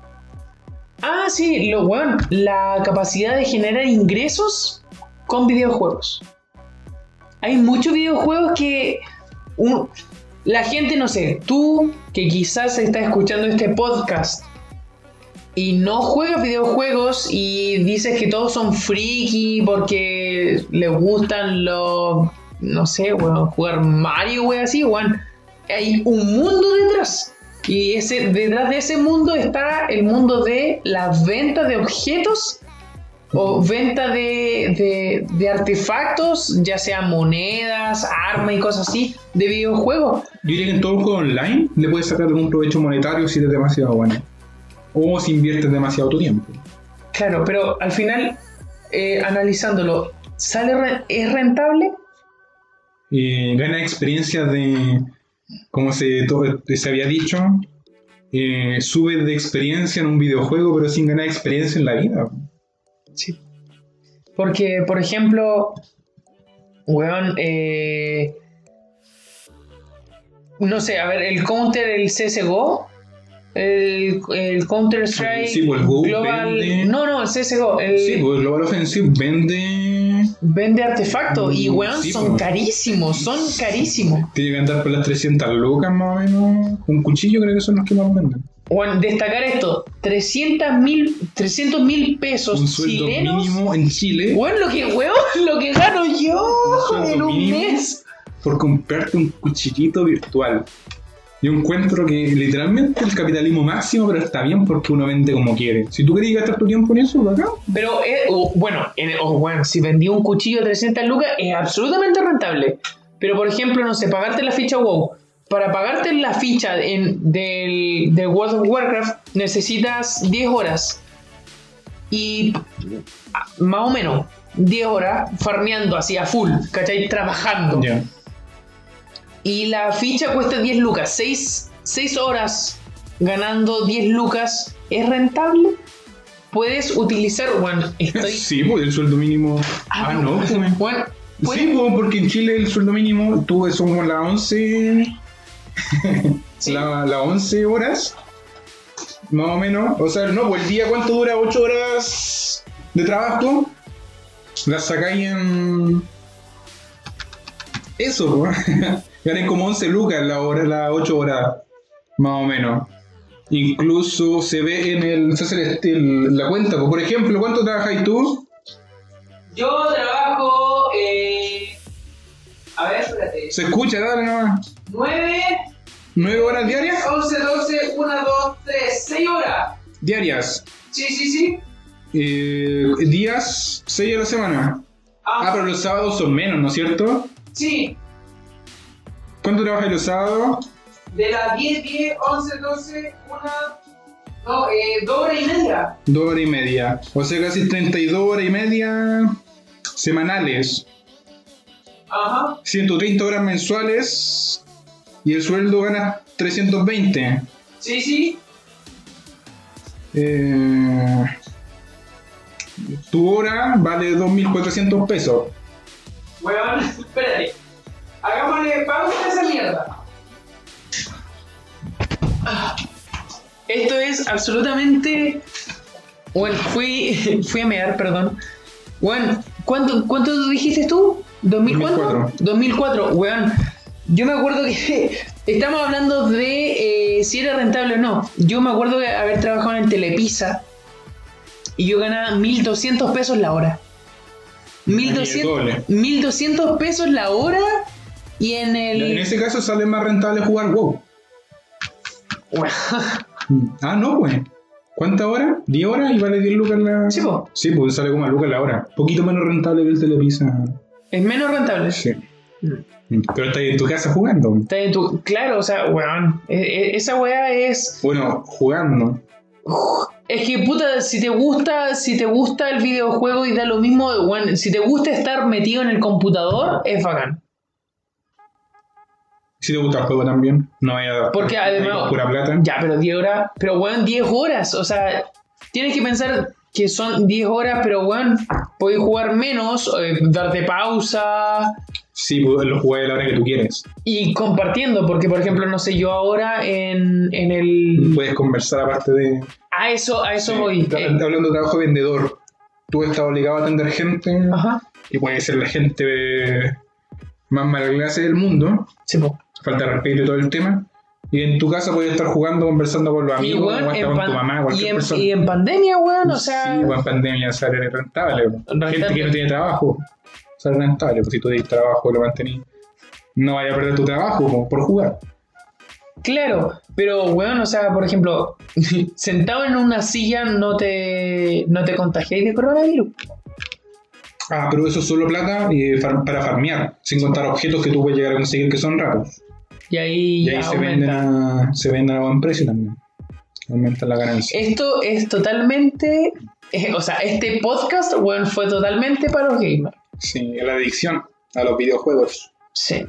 [SPEAKER 1] Ah, sí, lo bueno, la capacidad de generar ingresos con videojuegos. Hay muchos videojuegos que la gente, no sé, tú que quizás estás escuchando este podcast y no juegas videojuegos y dices que todos son friki porque les gustan los, no sé, weón, jugar Mario, weón, así, weón. hay un mundo detrás. Y ese, detrás de ese mundo está el mundo de las ventas de objetos o venta de, de, de artefactos, ya sea monedas, armas y cosas así, de videojuegos.
[SPEAKER 2] Yo diría que en todo juego online le puedes sacar algún provecho monetario si eres demasiado bueno. O si inviertes demasiado tu tiempo.
[SPEAKER 1] Claro, pero al final, eh, analizándolo, ¿sale re- ¿es rentable?
[SPEAKER 2] Eh, gana experiencia de, como se, to- se había dicho, eh, sube de experiencia en un videojuego, pero sin ganar experiencia en la vida.
[SPEAKER 1] Sí. Porque, por ejemplo, weón, eh, no sé, a ver, el counter, el CSGO, el, el Counter Strike,
[SPEAKER 2] Sí, pues el Go
[SPEAKER 1] Global.
[SPEAKER 2] vende-
[SPEAKER 1] No, no, el CSGO, el,
[SPEAKER 2] Sí, pues Global Offensive vende.
[SPEAKER 1] vende artefactos y,
[SPEAKER 2] Mm,
[SPEAKER 1] weón,
[SPEAKER 2] sí,
[SPEAKER 1] son
[SPEAKER 2] pues.
[SPEAKER 1] carísimos, son carísimos.
[SPEAKER 2] Tiene que andar por las 300 lucas más o menos. Un cuchillo creo que son los que más venden.
[SPEAKER 1] Bueno, destacar esto, 300 mil 300 mil pesos
[SPEAKER 2] Un sueldo
[SPEAKER 1] chilenos.
[SPEAKER 2] mínimo en Chile
[SPEAKER 1] Bueno, lo que, weón, lo que gano yo en un mes.
[SPEAKER 2] por comprarte un cuchillito virtual. Yo encuentro que literalmente el capitalismo máximo, pero está bien porque uno vende como quiere. Si tú querías gastar tu tiempo en eso, acá.
[SPEAKER 1] Pero, eh, o- bueno, en- o, bueno, si vendí un cuchillo de 300 lucas es absolutamente rentable. Pero, por ejemplo, no sé, pagarte la ficha WoW. Para pagarte la ficha en, del, del World of Warcraft necesitas 10 horas. Y ah, más o menos 10 horas farmeando así a full, ¿cachai? Trabajando.
[SPEAKER 2] Ya.
[SPEAKER 1] Y la ficha cuesta 10 lucas. 6, horas ganando 10 lucas. ¿Es rentable? Puedes utilizar. Bueno, estoy.
[SPEAKER 2] Sí, pues el sueldo mínimo. Ah, no, pues.
[SPEAKER 1] Bueno,
[SPEAKER 2] Sí, pues, porque en Chile el sueldo mínimo, tú son como las 11.
[SPEAKER 1] Sí.
[SPEAKER 2] la- las 11 horas. Más o menos. O sea, no, pues el día, ¿cuánto dura? 8 horas de trabajo. Las sacáis en. Eso, pues. Ganen como 11 lucas la hora, las 8 horas. Más o menos. Incluso se ve en el. Se hace el- el- la cuenta. por ejemplo, ¿cuánto trabajáis tú?
[SPEAKER 1] Yo trabajo. eh, A ver, espérate.
[SPEAKER 2] Se escucha, dale nomás.
[SPEAKER 1] 9,
[SPEAKER 2] ¿9 horas diarias?
[SPEAKER 1] 11, 12, 1, 2, 3, 6 horas.
[SPEAKER 2] Diarias.
[SPEAKER 1] Sí, sí, sí.
[SPEAKER 2] Eh, días 6 a la semana. Ah, pero los sábados son menos, ¿no es cierto?
[SPEAKER 1] sí.
[SPEAKER 2] ¿Cuánto trabajas los sábados?
[SPEAKER 1] De las 10, 10, 11, 12, 1. No, eh, 2 horas y media.
[SPEAKER 2] Dos horas y media. O sea, casi 32 horas y media semanales.
[SPEAKER 1] Ajá.
[SPEAKER 2] 130 horas mensuales. Y el sueldo gana 320.
[SPEAKER 1] Sí, sí.
[SPEAKER 2] Eh, tu hora vale 2.400 pesos.
[SPEAKER 1] Weón, espérate. Hagámosle pausa a esa mierda. Esto es absolutamente. Bueno, fui, fui a mear, perdón. Bueno, ¿cuánto, ¿cuánto dijiste tú? ¿2004?
[SPEAKER 2] 2004.
[SPEAKER 1] 2004, weón. Yo me acuerdo que estamos hablando de eh, si era rentable o no. Yo me acuerdo de haber trabajado en Telepisa y yo ganaba 1200 pesos la hora.
[SPEAKER 2] el
[SPEAKER 1] 1200,
[SPEAKER 2] doble.
[SPEAKER 1] 1200 pesos la hora y en el.
[SPEAKER 2] En ese caso sale más rentable jugar WoW. Ah, no, pues. ¿Cuántas horas? ¿10 horas y vale 10 lucas la.
[SPEAKER 1] Sí, po.
[SPEAKER 2] Sí, pues sale como a lucas la hora. Poquito menos rentable que el Telepisa.
[SPEAKER 1] Es menos rentable.
[SPEAKER 2] Sí.
[SPEAKER 1] Mm.
[SPEAKER 2] Pero estás en tu casa jugando.
[SPEAKER 1] Está en tu- claro, o sea, weón. e- e- Esa weá es.
[SPEAKER 2] Bueno, jugando.
[SPEAKER 1] Es que puta, si te gusta, si te gusta el videojuego y da lo mismo, weón, si te gusta estar metido en el computador, es bacán.
[SPEAKER 2] Si te gusta el juego también, no a.
[SPEAKER 1] Porque además.
[SPEAKER 2] pura plata.
[SPEAKER 1] Ya, pero 10 horas. Pero weón, 10 horas. O sea, tienes que pensar que son 10 horas, pero weón, puedes jugar menos, eh, darte pausa
[SPEAKER 2] Sí, pues lo jugáis a la hora que tú quieres.
[SPEAKER 1] y compartiendo. Porque, por ejemplo, no sé, yo ahora en, en el.
[SPEAKER 2] Puedes conversar aparte de.
[SPEAKER 1] A eso, a eso voy. Eh,
[SPEAKER 2] hablando de trabajo de vendedor. Tú estás obligado a atender gente.
[SPEAKER 1] Ajá.
[SPEAKER 2] Y puede ser la gente más mala clase del mundo.
[SPEAKER 1] Sí, po.
[SPEAKER 2] falta respeto y todo el tema. Y en tu casa puedes estar jugando, conversando con los
[SPEAKER 1] Y,
[SPEAKER 2] amigos,
[SPEAKER 1] weón,
[SPEAKER 2] o hasta
[SPEAKER 1] en
[SPEAKER 2] con tu mamá,
[SPEAKER 1] y,
[SPEAKER 2] cualquier
[SPEAKER 1] en,
[SPEAKER 2] persona.
[SPEAKER 1] y en pandemia, weón, o sea.
[SPEAKER 2] sí, en pandemia sale rentable. Gente que no tiene trabajo, sale rentable. Pues si tú tienes trabajo, lo mantenís. No vaya a perder tu trabajo po, por jugar.
[SPEAKER 1] Claro, pero weón, o sea, por ejemplo, sentado en una silla no te, no te contagiáis de coronavirus.
[SPEAKER 2] Ah, pero eso es solo plata y far- para farmear, sin contar objetos que tú puedes llegar a conseguir que son raros.
[SPEAKER 1] Y ahí,
[SPEAKER 2] Y
[SPEAKER 1] ya
[SPEAKER 2] ahí se venden, a, se venden a buen precio también. Aumenta la ganancia.
[SPEAKER 1] Esto es totalmente. eh, o sea, este podcast, weón, fue totalmente para los gamers.
[SPEAKER 2] Sí, la adicción a los videojuegos.
[SPEAKER 1] Sí.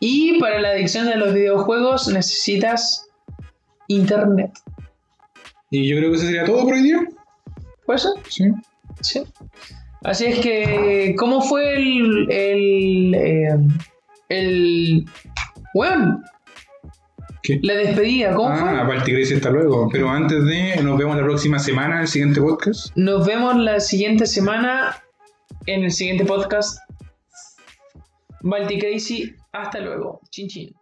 [SPEAKER 1] Y para la adicción a los videojuegos necesitas internet.
[SPEAKER 2] Y yo creo que eso sería todo por hoy día.
[SPEAKER 1] ¿Puede ser?
[SPEAKER 2] Sí.
[SPEAKER 1] Sí. Así es que, ¿cómo fue el. el. eh, el. Weón,
[SPEAKER 2] ¿Qué?
[SPEAKER 1] la despedida? ¿Cómo
[SPEAKER 2] Ah,
[SPEAKER 1] fue?
[SPEAKER 2] aparte hasta luego. Pero antes de, nos vemos la próxima semana en el siguiente podcast.
[SPEAKER 1] Nos vemos la siguiente semana en el siguiente podcast. Balti Crazy, hasta luego. Chin chin.